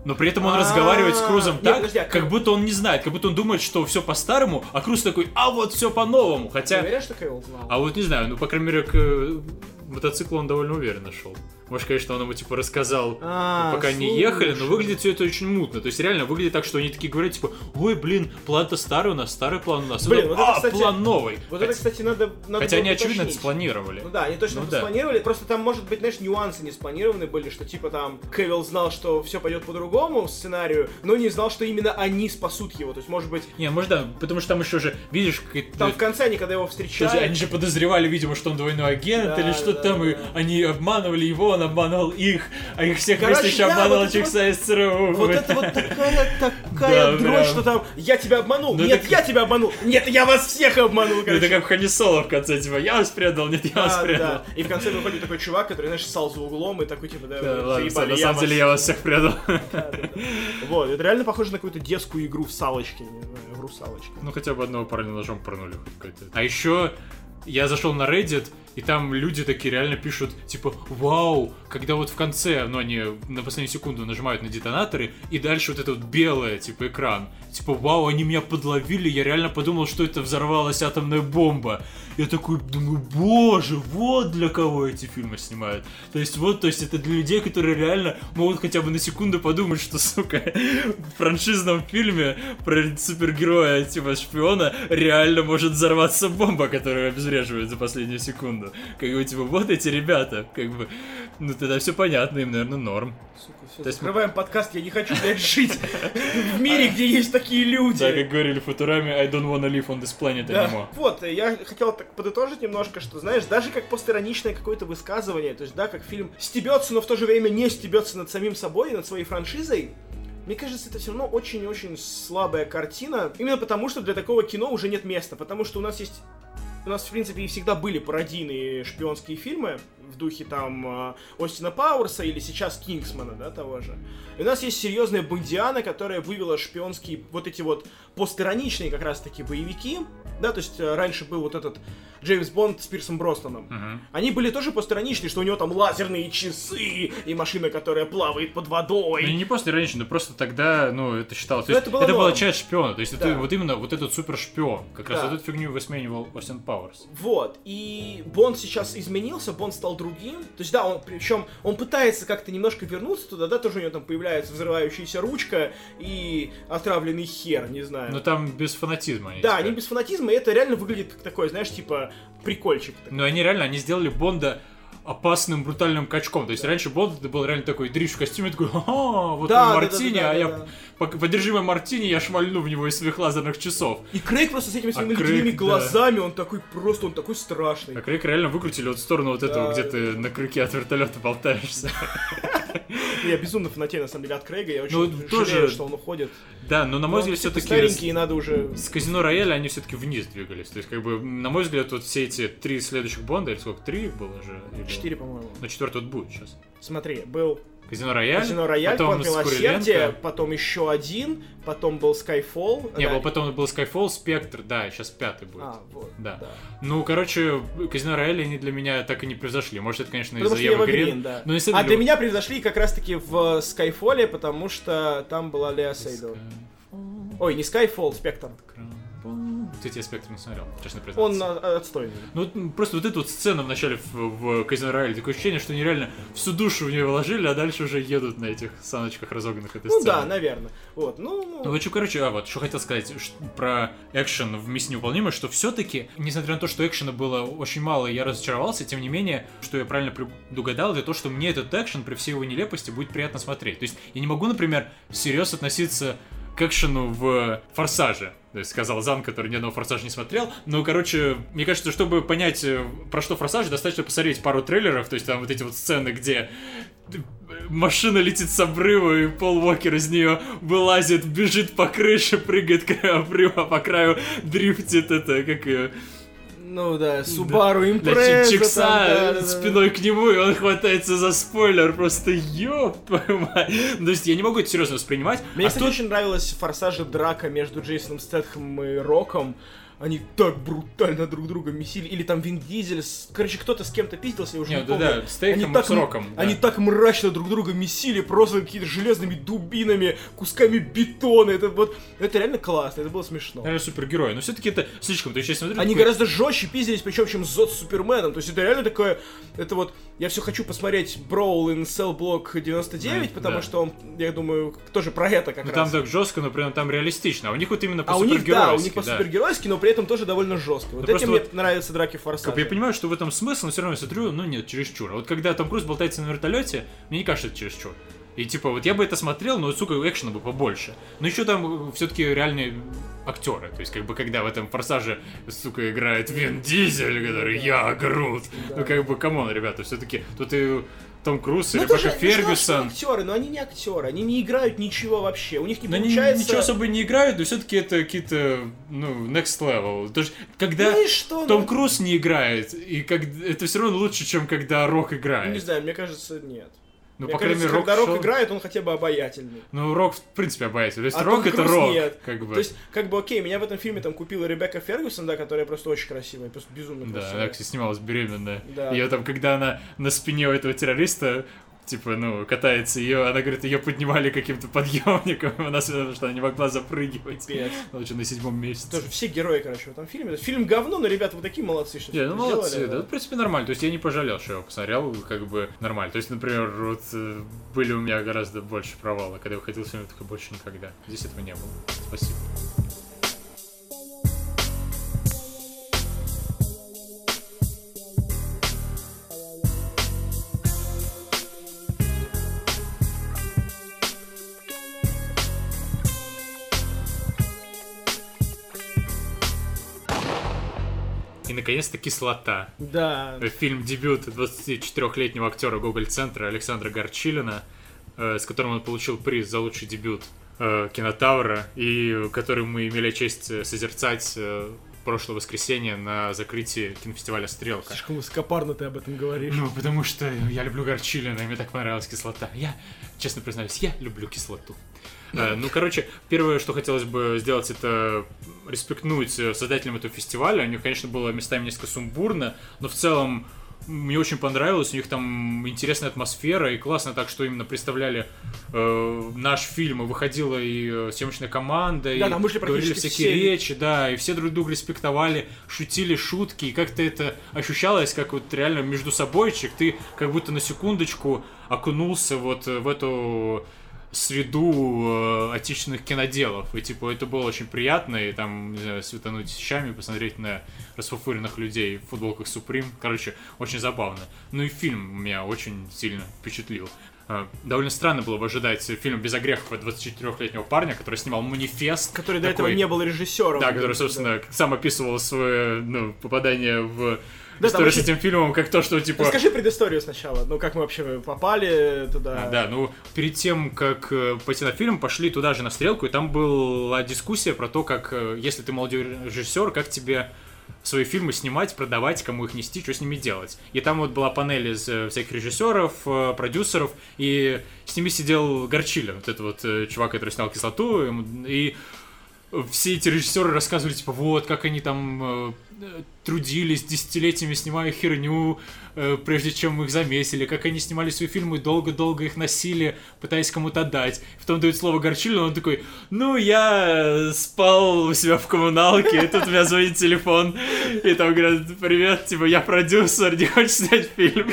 но при этом он разговаривает с Крузом так, а как будто он не знает, как будто он думает, что все по-старому, а Круз такой, а вот все по-новому, хотя... Ты уверен, что Кевилл знал? А вот не знаю, ну, по крайней мере, к э, мотоциклу он довольно уверенно шел. Может, конечно, он ему типа рассказал, а, пока слушай. не ехали, но выглядит все это очень мутно. То есть реально выглядит так, что они такие говорят, типа, ой, блин, план-то старый у нас, старый план у нас. Блин, вот это, а, кстати, план новый. Вот Хотя... это, кстати, надо, надо Хотя они, очевидно, это спланировали. Ну да, они точно ну, это да. спланировали, просто там, может быть, знаешь, нюансы не спланированы были, что типа там Кевилл знал, что все пойдет по-другому сценарию, но не знал, что именно они спасут его. То есть, может быть... Не, может, да, потому что там еще же, видишь, Там в конце они, когда его встречают... Они же подозревали, видимо, что он двойной агент да, или что-то да, там, да. и они обманывали его, он обманывал их, а их всех Короче, вместе еще да, обманывал вот Чикса из ЦРУ. Вот это вот такая, такая дрочь, что там, я тебя обманул, ну, нет, я тебя обманул, нет, я вас всех обманул, короче. Это как Ханисоло в конце, типа, я вас предал, нет, я вас предал. Да. И в конце выходит такой чувак, который, знаешь, ссал за углом и такой, типа, да, ладно, на самом деле я вас всех предал. Вот, это реально похоже на какую-то детскую игру в салочке, в русалочке. Ну, хотя бы одного парня ножом пронули. А еще я зашел на Reddit, и там люди такие реально пишут, типа, вау, когда вот в конце, ну, они на последнюю секунду нажимают на детонаторы, и дальше вот этот вот белое, типа, экран. Типа, вау, они меня подловили, я реально подумал, что это взорвалась атомная бомба. Я такой думаю, боже, вот для кого эти фильмы снимают. То есть вот, то есть это для людей, которые реально могут хотя бы на секунду подумать, что, сука, в франшизном фильме про супергероя, типа шпиона, реально может взорваться бомба, которую обезвреживают за последнюю секунду. Как бы, типа, вот эти ребята, как бы, ну тогда все понятно, им, наверное, норм. Сука, все, То есть закрываем мы... подкаст, я не хочу, блядь, жить в мире, где есть такие люди. Да, как говорили Футурами, I don't wanna live on this planet anymore. Вот, я хотел так подытожить немножко, что, знаешь, даже как постироничное какое-то высказывание, то есть, да, как фильм стебется, но в то же время не стебется над самим собой и над своей франшизой, мне кажется, это все равно очень-очень слабая картина. Именно потому, что для такого кино уже нет места. Потому что у нас есть у нас, в принципе, и всегда были пародийные шпионские фильмы в духе там а, Остина Пауэрса или сейчас Кингсмана, да, того же. И у нас есть серьезная Бондиана, которая вывела шпионские вот эти вот постироничные как раз-таки боевики, да, то есть э, раньше был вот этот Джеймс Бонд с Пирсом Броснаном. Uh-huh. Они были тоже постраничные, что у него там лазерные часы и машина, которая плавает под водой. Ну, не просто иронично, но просто тогда, ну, это считалось. То есть, это было, это было часть шпиона. То есть, да. это вот именно вот этот супер шпион. Как да. раз вот эту фигню высмеивал Остин Пауэрс. Вот. И Бонд сейчас изменился, Бонд стал другим. То есть, да, он причем он пытается как-то немножко вернуться туда, да, тоже у него там появляется взрывающаяся ручка и отравленный хер, не знаю. Но там без фанатизма. Да, они без фанатизма, и это реально выглядит как такое, знаешь, типа прикольчик. Ну, они реально, они сделали Бонда опасным, брутальным качком. То есть раньше Бонд это был реально такой дрищ в костюме, такой, ага, вот Да, он да, мартини, да, да, а да, я да. по- подержи мой мартини, я шмальну в него из своих лазерных часов. И Крейг просто с этими своими А Крейг, да. глазами, он такой просто, он такой страшный. А Крейг реально выкрутили вот в сторону вот этого, Да. где ты на крюке от вертолета болтаешься. Я безумно фанатею, на самом деле, от Крейга, я очень Ну, жалею, тоже- что он уходит. Да, но на мой Он взгляд, все-таки старенький, и надо уже... с казино Рояля они все-таки вниз двигались. То есть, как бы, на мой взгляд, вот все эти три следующих Бонда, или сколько, три их было же? Или- Четыре, по-моему. Ну, четвертый вот будет сейчас. Смотри, был Казино Рояль, Казино Рояль, потом Милосердие, потом еще один, потом был Skyfall. Не, да. был потом был Skyfall, Спектр, да, сейчас пятый будет. А, вот. Да. Ну, короче, Казино Рояль они для меня так и не превзошли. Может, это, конечно, из-за Ева Грин. Грин, да. Но А для меня превзошли как раз-таки в Skyfall, потому что там была Леа Сейдо. Ой, не Skyfall, Спектр. Кстати, я Спектр не смотрел, честно признаться. Он а, отстойный. Ну, просто вот эту вот сцену в начале в, в Казино Рояле, такое ощущение, что они реально всю душу в нее вложили, а дальше уже едут на этих саночках разогнанных этой Ну сцены. да, наверное. Вот, ну... Ну, вот что, короче, а вот, что хотел сказать ш- про экшен в «Миссии невыполнимой», что все-таки, несмотря на то, что экшена было очень мало, я разочаровался, тем не менее, что я правильно предугадал, это то, что мне этот экшен при всей его нелепости будет приятно смотреть. То есть я не могу, например, всерьез относиться к экшену в «Форсаже», то есть сказал Зан, который ни одного «Форсажа» не смотрел. Ну, короче, мне кажется, чтобы понять, э, про что «Форсаж», достаточно посмотреть пару трейлеров, то есть там вот эти вот сцены, где машина летит с обрыва, и Пол Уокер из нее вылазит, бежит по крыше, прыгает краю обрыва, по краю дрифтит, это как ее... Ну да, Да, Impreza. чикса там, да, да, да. спиной к нему, и он хватается за спойлер, просто ёб твою мать. Ну, То есть я не могу это серьезно воспринимать. Мне, а кстати, тут- очень нравилась в Форсаже драка между Джейсоном Стэтхэмом и Роком. Они так брутально друг друга месили. Или там Вин Дизель. с- Короче, кто-то с кем-то пиздился, я уже не, Не, да, помню. да, Стейхэм они так, с Роком, да. они так мрачно друг друга месили, просто какими-то железными дубинами, кусками бетона. Это вот, это реально классно, это было смешно. Наверное, супергерои, но все-таки это слишком. То есть я смотрю... Они такой- гораздо жестче пиздились, причем, чем Зод с Суперменом. То есть это реально такое... Это вот... Я все хочу посмотреть Brawl in Cell Block 99, Да, потому да. что он, я думаю, тоже про это как Ну раз. там так жестко, но при этом там реалистично. А у них вот именно по А у них, да, у них по да. супергеройски, но при этом тоже довольно жестко. Вот Ну, этим мне вот- нравятся драки в Форсаже. Как я понимаю, что в этом смысл, но все равно смотрю, ну нет, чересчур. А вот когда Том Круз болтается на вертолете, мне не кажется, это чересчур. И типа, вот я бы это смотрел, но, сука, экшена бы побольше. Но еще там все-таки реальные актеры. То есть, как бы, когда в этом форсаже, сука, играет Вин Дизель, который я Грут. Ну, как бы, come on, ребята, все-таки тут и Том Круз, и Ну, это Ребекка же, ну, Фергюсон. актеры, но они не актеры, они не играют ничего вообще. У них не Но они получается... ничего особо не играют, но все-таки это какие-то, ну, next level. То есть, когда Ну что? Том ну, Круз не играет, и как это все равно лучше, чем когда Рок играет. Не знаю, мне кажется, нет. Ну, мне по крайней кажется, мере, Рок когда Рок шел- играет, он хотя бы обаятельный. Ну, Рок, в принципе, обаятельный. То есть, А Рок это Рок, нет. как бы. То есть, как бы, окей, меня в этом фильме там купила Ребекка Фергюсон, да, которая просто очень красивая, просто безумно Да, красивая. она, кстати, снималась беременная. Да. Ее там, когда она на спине у этого террориста, типа, ну, катается, ее, она говорит, ее поднимали каким-то подъемником, она, потому что она не могла запрыгивать. Пипец. Она уже на седьмом месяце. Тоже все герои, короче, в этом фильме. Фильм говно, но ребята, вы такие молодцы, что Не, ну сделали, молодцы, да. да. в принципе, нормально. То есть я не пожалел, что я его посмотрел, как бы нормально. То есть, например, вот э, были у меня гораздо больше провала, когда я выходил с фильма, такой больше никогда. Здесь этого не было. Спасибо. Наконец-то, кислота. Да. Фильм-дебют 24-летнего актера Гоголь-центра Александра Горчилина, э, с которым он получил приз за лучший дебют э, Кинотавра, и который мы имели честь э, созерцать прошлое воскресенье на закрытии кинофестиваля «Стрелка». Слишком высокопарно ты об этом говоришь. Ну, потому что я люблю Горчилина, и мне так понравилась кислота. Я, честно признаюсь, я люблю кислоту. Э, Ну, короче, первое, что хотелось бы сделать, это респектнуть э, создателям этого фестиваля. У них, конечно, было местами несколько сумбурно, но в целом мне очень понравилось, у них там интересная атмосфера, и классно так, что именно представляли э, наш фильм, и выходила и э, съемочная команда, Да, и вышли говорили всякие все. речи, да, и все друг друга респектовали, шутили шутки, и как-то это ощущалось, как вот реально между собойчик, ты как будто на секундочку окунулся вот в эту среду э, отечественных киноделов. И, типа, это было очень приятно, и там, не знаю, светануть щами, посмотреть на расфуфыренных людей в футболках Supreme. Короче, очень забавно. Ну и фильм меня очень сильно впечатлил. Э, довольно странно было бы ожидать фильм без огрехов от 24-летнего парня, который снимал манифест. Который до этого не был режиссером. Да, который, собственно, да. сам описывал свое ну, попадание в да, историю с этим фильмом, как то, что типа... Расскажи предысторию сначала, ну как мы вообще попали туда. А, да, ну перед тем, как э, пойти на фильм, пошли туда же на стрелку, и там была дискуссия про то, как, э, если ты молодой режиссер, как тебе свои фильмы снимать, продавать, кому их нести, что с ними делать. И там вот была панель из э, всяких режиссеров, продюсеров, и с ними сидел Горчилин, вот этот вот чувак, который снял «Кислоту», и все эти режиссеры рассказывали, типа, вот, как они там трудились десятилетиями, снимая херню, э, прежде чем их заметили, как они снимали свои фильмы, долго-долго их носили, пытаясь кому-то дать. Потом дают слово Горчилину, он такой, ну, я спал у себя в коммуналке, и тут у меня звонит телефон, и там говорят, привет, типа, я продюсер, не хочешь снять фильм?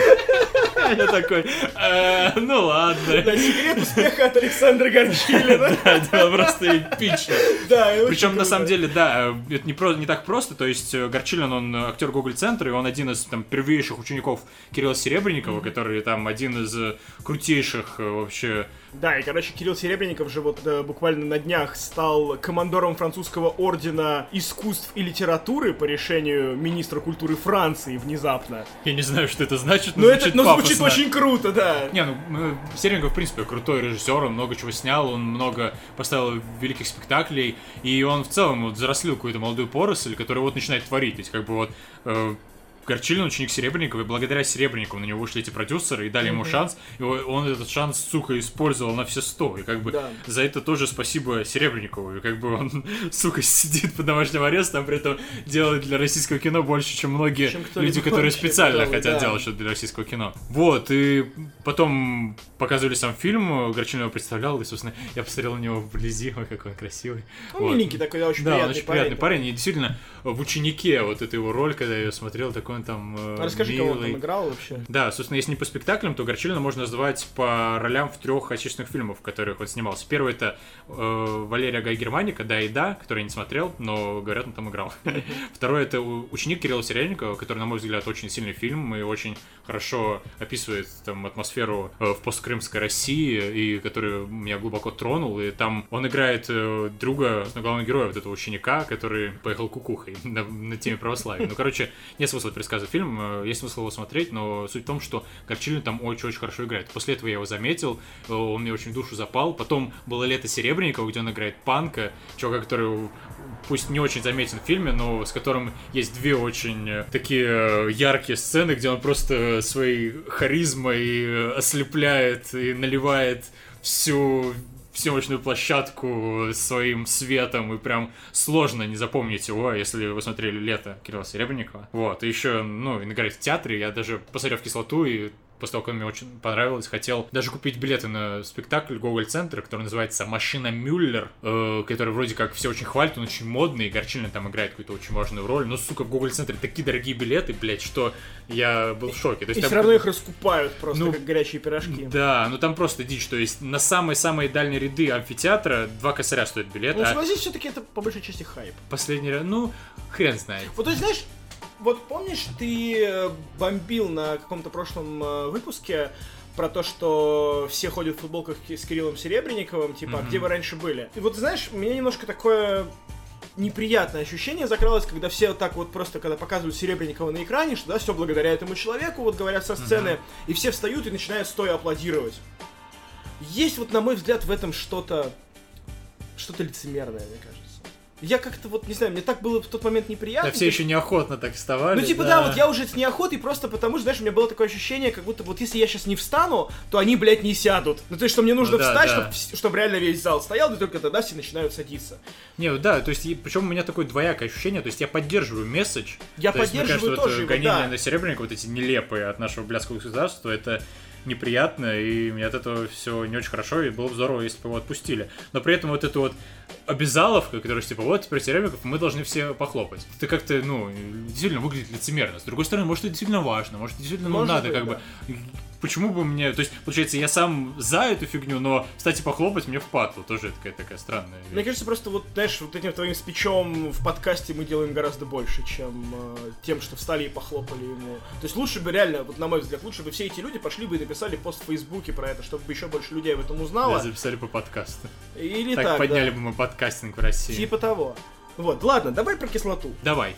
Я такой, «Э, ну ладно. Да, секрет успеха от Александра Горчилина. Да, это просто эпично. Да, Причем, на самом деле, да, это не так просто, то есть э, Горчилин, он актер Google Центра, и он один из там первейших учеников Кирилла Серебренникова, который там один из э, крутейших вообще да, и, короче, Кирилл Серебренников же вот э, буквально на днях стал командором французского ордена искусств и литературы по решению министра культуры Франции внезапно. Я не знаю, что это значит, но, но звучит это, но звучит очень круто, да. Не, ну, Серебренников, в принципе, крутой режиссер, он много чего снял, он много поставил великих спектаклей, и он в целом вот зарослил какую-то молодую поросль, которая вот начинает творить. То есть, как бы вот э, Горчилин ученик Серебренникова, и благодаря Серебренникову на него вышли эти продюсеры и дали ему шанс, и он этот шанс, сука, использовал на все сто, и как бы да. за это тоже спасибо Серебренникову, и как бы он, сука, сидит под домашним арестом, при этом делает для российского кино больше, чем многие чем люди, которые специально делал, хотят да. делать что-то для российского кино. Вот, и потом показывали сам фильм, Горчилин его представлял, и, собственно, я посмотрел на него вблизи, ой, какой он красивый. Ну, вот. миленький такой, да, очень да, приятный он очень парень. приятный парень, и действительно, в «Ученике» вот эта его роль, когда я ее смотрел, такой он там э, Расскажи, милый. кого он там играл вообще. Да, собственно, если не по спектаклям, то Горчилина можно назвать по ролям в трех отечественных фильмах, в которых он снимался. Первый это э, Валерия Гай Германика, да и да, который я не смотрел, но, говорят, он там играл. Второй это ученик Кирилла Серебренникова, который, на мой взгляд, очень сильный фильм и очень хорошо описывает там атмосферу э, в посткрымской России, и который меня глубоко тронул. И там он играет э, друга, главного героя, вот этого ученика, который поехал кукухой на, на теме православия. Ну, короче, нет смысла пересказывать фильм, э, есть смысл его смотреть, но суть в том, что Горчилин там очень-очень хорошо играет. После этого я его заметил, он мне очень душу запал. Потом было «Лето Серебренникова», где он играет панка, чувака, который пусть не очень заметен в фильме, но с которым есть две очень такие яркие сцены, где он просто своей харизмой ослепляет и наливает всю съемочную площадку своим светом, и прям сложно не запомнить его, если вы смотрели «Лето» Кирилла Серебренникова. Вот, и еще, ну, играет в театре, я даже посмотрел в «Кислоту», и после того, как мне очень понравилось, хотел даже купить билеты на спектакль Гоголь Центр, который называется «Машина Мюллер», э, который вроде как все очень хвалят, он очень модный, и Горчилин там играет какую-то очень важную роль, но, сука, в Гоголь Центре такие дорогие билеты, блядь, что я был в шоке. То есть, и там... все равно их раскупают просто, ну, как горячие пирожки. Да, ну там просто дичь, то есть на самые-самые дальние ряды амфитеатра два косаря стоит билет. Ну, а... согласись, все-таки это по большей части хайп. Последний раз, ну, хрен знает. Вот, то есть, знаешь, вот помнишь, ты э, бомбил на каком-то прошлом э, выпуске про то, что все ходят в футболках с Кириллом Серебренниковым, типа, mm-hmm. а где вы раньше были? И вот, знаешь, у меня немножко такое неприятное ощущение закралось, когда все вот так вот просто, когда показывают Серебренникова на экране, что да, все благодаря этому человеку, вот говорят со сцены, mm-hmm. и все встают и начинают стоя аплодировать. Есть вот, на мой взгляд, в этом что-то, что-то лицемерное, мне кажется я как-то вот, не знаю, мне так было в тот момент неприятно. Да все еще неохотно так вставали. Ну, типа, да, да вот я уже с неохотой, просто потому что, знаешь, у меня было такое ощущение, как будто вот если я сейчас не встану, то они, блядь, не сядут. Ну, то есть, что мне нужно ну, да, встать, да. Чтобы, чтобы реально весь зал стоял, и только тогда все начинают садиться. Не, да, то есть, причем у меня такое двоякое ощущение, то есть, я поддерживаю месседж. Я то поддерживаю есть, мне кажется, тоже вот, его, гонения да. на Серебренника, вот эти нелепые от нашего блядского государства, это неприятно, и мне от этого все не очень хорошо, и было бы здорово, если бы его отпустили. Но при этом вот эту вот обязаловка, которая типа, вот теперь Серебряков, мы должны все похлопать. Это как-то, ну, действительно выглядит лицемерно. С другой стороны, может, это действительно важно, может, действительно ну, может надо, быть, как да. бы почему бы мне... То есть, получается, я сам за эту фигню, но, кстати, похлопать мне впадло. Тоже такая, такая странная вещь. Мне кажется, просто вот, знаешь, вот этим твоим спичом в подкасте мы делаем гораздо больше, чем э, тем, что встали и похлопали ему. То есть лучше бы реально, вот на мой взгляд, лучше бы все эти люди пошли бы и написали пост в Фейсбуке про это, чтобы еще больше людей об этом узнало. Да, записали по подкасту. Или так, так, подняли да. бы мы подкастинг в России. Типа того. Вот, ладно, давай про кислоту. Давай.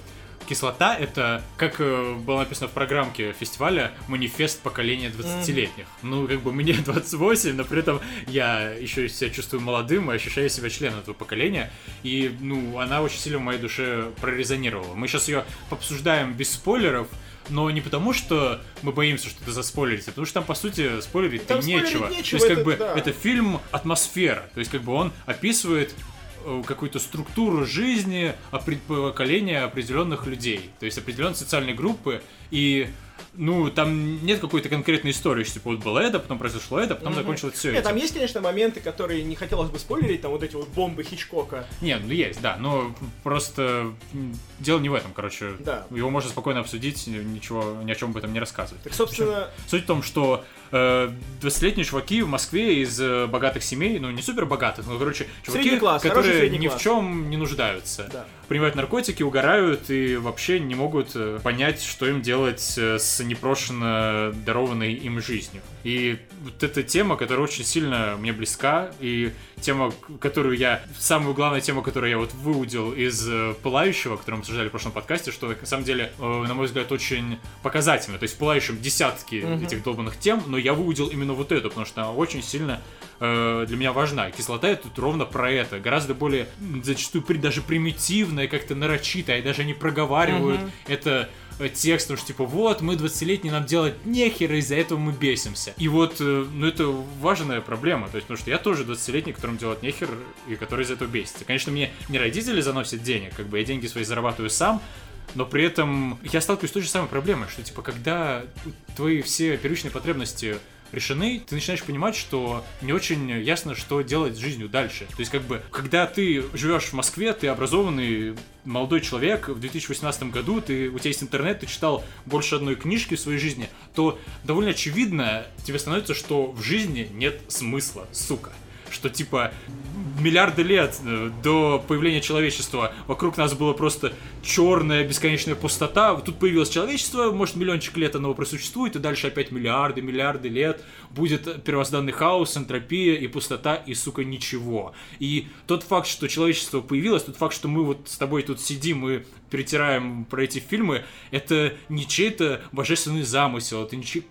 Кислота — это, как э, было написано в программке фестиваля, манифест поколения 20-летних. Ну, как бы мне 28, но при этом я еще себя чувствую молодым и ощущаю себя членом этого поколения. И, ну, она очень сильно в моей душе прорезонировала. Мы сейчас ее обсуждаем без спойлеров, но не потому, что мы боимся что-то заспойлерить, а потому что там, по сути, спойлерить Там нечего. нечего, То есть, как это бы, да. это фильм атмосфера. То есть, как бы он описывает какую-то структуру жизни опре- поколения определенных людей, то есть определенной социальной группы, и ну, там нет какой-то конкретной истории, что типа вот было это, потом произошло это, потом закончилось все Нет, это. там есть, конечно, моменты, которые не хотелось бы спойлерить, там вот эти вот бомбы Хичкока. Нет, ну есть, да, но просто дело не в этом, короче. Да. Его можно спокойно обсудить, ничего, ни о чем об этом не рассказывать. Так, собственно, Суть в том, что э, 20-летние чуваки в Москве из э, богатых семей, ну не супер богатых, но, короче, чуваки, Средний класс, которые ни класс. в чем не нуждаются. Да. Принимают наркотики, угорают и вообще не могут э, понять, что им делать э, с непрошенно дарованной им жизнью. И вот эта тема, которая очень сильно мне близка, и тема, которую я... Самую главную тему, которую я вот выудил из э, «Пылающего», который мы обсуждали в прошлом подкасте, что на самом деле, э, на мой взгляд, очень показательно. То есть в «Пылающем» десятки этих долбанных тем, но я выудил именно вот эту, потому что она очень сильно э, для меня важна. Кислота это тут ровно про это. Гораздо более, зачастую, даже примитивная, как-то нарочитая, и даже они проговаривают это э, текстом, что типа вот, мы 20-летние, нам делать нехер, и из-за этого мы бесимся. И вот, э, ну это важная проблема, то есть, потому что я тоже 20-летний, которым делать нехер, и который из-за этого бесится. Конечно, мне не родители заносят денег, как бы я деньги свои зарабатываю сам, но при этом я сталкиваюсь с той же самой проблемой, что типа когда твои все первичные потребности решены, ты начинаешь понимать, что не очень ясно, что делать с жизнью дальше. То есть, как бы, когда ты живешь в Москве, ты образованный молодой человек, в 2018 году ты, у тебя есть интернет, ты читал больше одной книжки в своей жизни, то довольно очевидно тебе становится, что в жизни нет смысла, сука. Что, типа, миллиарды лет э, до появления человечества вокруг нас была просто черная бесконечная пустота. Тут появилось человечество, может, миллиончик лет оно просуществует, и дальше опять миллиарды, миллиарды лет будет первозданный хаос, энтропия и пустота, и, сука, ничего. И тот факт, что человечество появилось, тот факт, что мы вот с тобой тут сидим и перетираем про эти фильмы, это не чей-то божественный замысел, это не чей-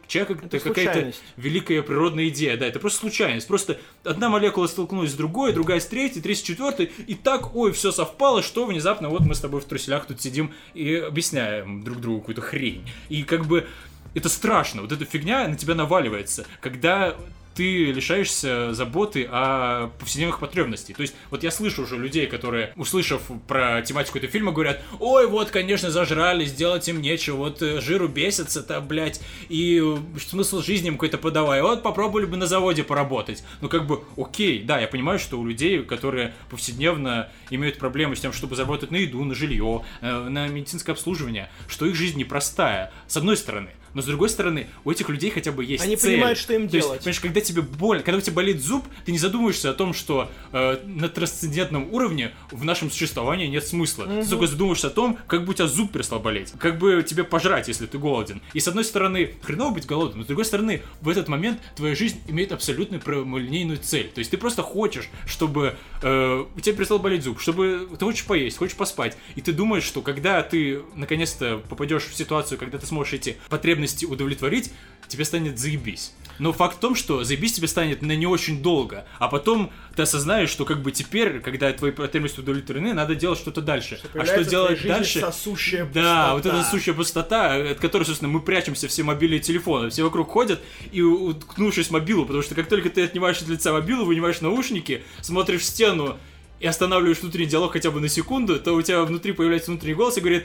Это какая-то великая природная идея, да, это просто случайность. Просто одна молекула столкнулась с другой, другая с третьей, третья с четвертой, и так, ой, все совпало, что внезапно вот мы с тобой в труселях тут сидим и объясняем друг другу какую-то хрень. И как бы это страшно, вот эта фигня на тебя наваливается, когда ты лишаешься заботы о повседневных потребностей. То есть, вот я слышу уже людей, которые, услышав про тематику этого фильма, говорят, ой, вот, конечно, зажрались, делать им нечего, вот э, жиру бесится-то, блядь, и э, смысл жизни им какой-то подавай, вот попробовали бы на заводе поработать. Ну, как бы, окей, да, я понимаю, что у людей, которые повседневно имеют проблемы с тем, чтобы заработать на еду, на жилье, э, на медицинское обслуживание, что их жизнь непростая, с одной стороны. Но с другой стороны, у этих людей хотя бы есть Они цель. понимают, что им То есть, делать. понимаешь, когда тебе больно, когда у тебя болит зуб, ты не задумываешься о том, что э, на трансцендентном уровне в нашем существовании нет смысла. Ты только задумываешься о том, как бы у тебя зуб перестал болеть, как бы тебе пожрать, если ты голоден. И с одной стороны, хреново быть голодным, но с другой стороны, в этот момент твоя жизнь имеет абсолютно прямолинейную цель. То есть ты просто хочешь, чтобы э, у тебя перестал болеть зуб, чтобы ты хочешь поесть, хочешь поспать. И ты думаешь, что когда ты наконец-то попадешь в ситуацию, когда ты сможешь эти потребности удовлетворить, тебе станет заебись. Но факт в том, что заебись тебе станет на не очень долго, а потом ты осознаешь, что как бы теперь, когда твои потребности удовлетворены, надо делать что-то дальше. а что Появляется в делать дальше? Сосущая Да, вот пустота. эта сущая пустота, от которой, собственно, мы прячемся все мобильные телефоны. Все вокруг ходят и уткнувшись в мобилу, потому что как только ты отнимаешь от лица мобилу, вынимаешь наушники, смотришь в стену и останавливаешь внутренний диалог хотя бы на секунду, то у тебя внутри появляется внутренний голос и говорит,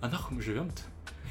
а нахуй мы живем-то?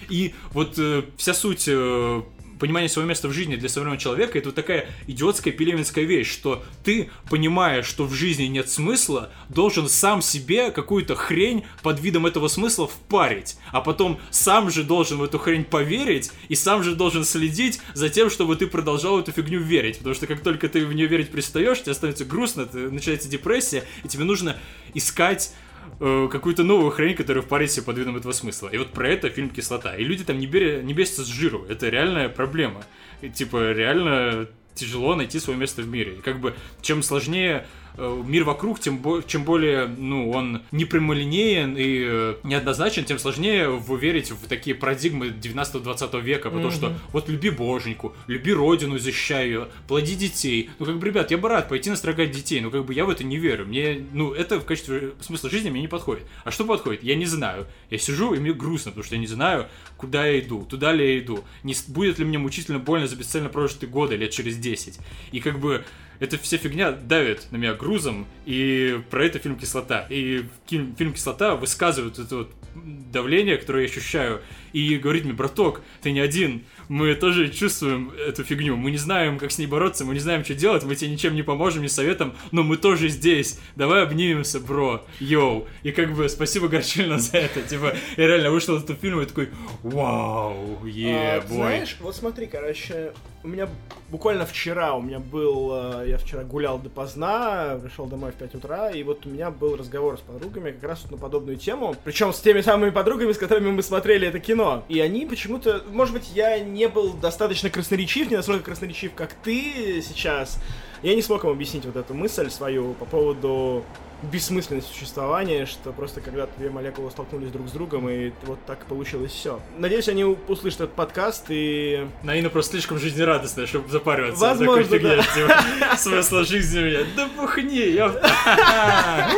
И вот э, вся суть э, понимание своего места в жизни для современного человека это вот такая идиотская пелевинская вещь, что ты, понимая, что в жизни нет смысла, должен сам себе какую-то хрень под видом этого смысла впарить, а потом сам же должен в эту хрень поверить и сам же должен следить за тем, чтобы ты продолжал эту фигню верить, потому что как только ты в нее верить перестаешь, тебе становится грустно, начинается депрессия, и тебе нужно искать э, какую-то новую хрень, которая впарит себе под видом этого смысла. И вот про это фильм «Кислота». И люди там не, бери, не бесятся с жиру. Это реальная проблема. И, типа, реально тяжело найти свое место в мире. И как бы, чем сложнее мир вокруг, тем бо- чем более, ну, он непрямолинеен и э, неоднозначен, тем сложнее верить в такие парадигмы 19-20 века, потому mm-hmm. что вот люби боженьку, люби родину, защищай ее, плоди детей. Ну, как бы, ребят, я бы рад пойти настрогать детей, но как бы я в это не верю. Мне, ну, это в качестве смысла жизни мне не подходит. А что подходит? Я не знаю. Я сижу, и мне грустно, потому что я не знаю, куда я иду, туда ли я иду, не будет ли мне мучительно больно за бесцельно прожитые годы лет через 10. И как бы эта вся фигня давит на меня грузом, и про это фильм «Кислота». И фильм «Кислота» высказывает это вот давление, которое я ощущаю, и говорит мне, браток, ты не один, мы тоже чувствуем эту фигню, мы не знаем, как с ней бороться, мы не знаем, что делать, мы тебе ничем не поможем, ни советом, но мы тоже здесь, давай обнимемся, бро, йоу. И как бы спасибо Горчильно за это, типа, я реально вышел из этого фильма и такой, вау, а, Знаешь, вот смотри, короче, у меня буквально вчера, у меня был, э, я вчера гулял допоздна, пришел домой в 5 утра, и вот у меня был разговор с подругами как раз на подобную тему, причем с теми самыми подругами, с которыми мы смотрели это кино. И они почему-то, может быть, я не был достаточно красноречив, не настолько красноречив, как ты сейчас, я не смог им объяснить вот эту мысль свою по поводу бессмысленность существования, что просто когда-то две молекулы столкнулись друг с другом, и вот так получилось все. Надеюсь, они услышат этот подкаст и... Наина просто слишком жизнерадостная, чтобы запариваться. Возможно, такой да. Типа, смысла жизни у меня. Да пухни, я...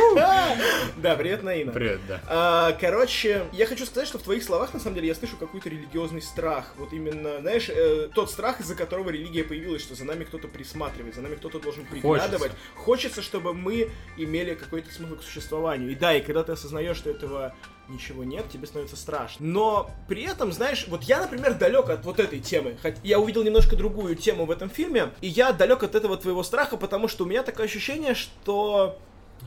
Да, привет, Наина. Привет, да. А, короче, я хочу сказать, что в твоих словах, на самом деле, я слышу какой-то религиозный страх. Вот именно, знаешь, э, тот страх, из-за которого религия появилась, что за нами кто-то присматривает, за нами кто-то должен приглядывать. Хочется, чтобы мы имели какой какой-то смысл к существованию. И да, и когда ты осознаешь, что этого ничего нет, тебе становится страшно. Но при этом, знаешь, вот я, например, далек от вот этой темы. Хоть я увидел немножко другую тему в этом фильме, и я далек от этого твоего страха, потому что у меня такое ощущение, что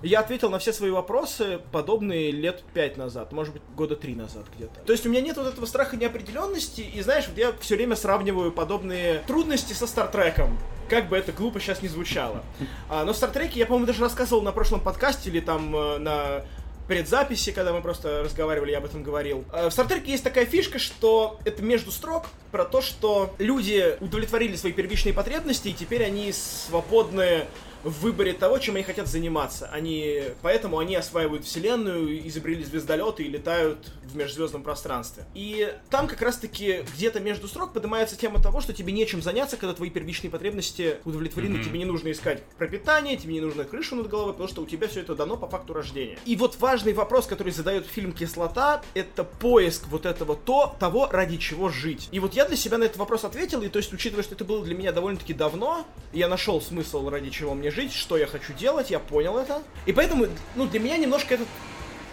я ответил на все свои вопросы, подобные лет пять назад, может быть, года три назад где-то. То есть у меня нет вот этого страха неопределенности, и знаешь, вот я все время сравниваю подобные трудности со Стартреком как бы это глупо сейчас не звучало. А, но в Стартреке я, по-моему, даже рассказывал на прошлом подкасте или там э, на предзаписи, когда мы просто разговаривали, я об этом говорил. А, в Стартреке есть такая фишка, что это между строк про то, что люди удовлетворили свои первичные потребности, и теперь они свободны в выборе того, чем они хотят заниматься. Они, поэтому они осваивают вселенную, изобрели звездолеты и летают в межзвездном пространстве. И там как раз-таки где-то между строк поднимается тема того, что тебе нечем заняться, когда твои первичные потребности удовлетворены. Mm-hmm. Тебе не нужно искать пропитание, тебе не нужно крышу над головой, потому что у тебя все это дано по факту рождения. И вот важный вопрос, который задает фильм «Кислота», это поиск вот этого то, того, ради чего жить. И вот я для себя на этот вопрос ответил, и то есть, учитывая, что это было для меня довольно-таки давно, я нашел смысл, ради чего мне жить, что я хочу делать, я понял это. И поэтому, ну, для меня немножко этот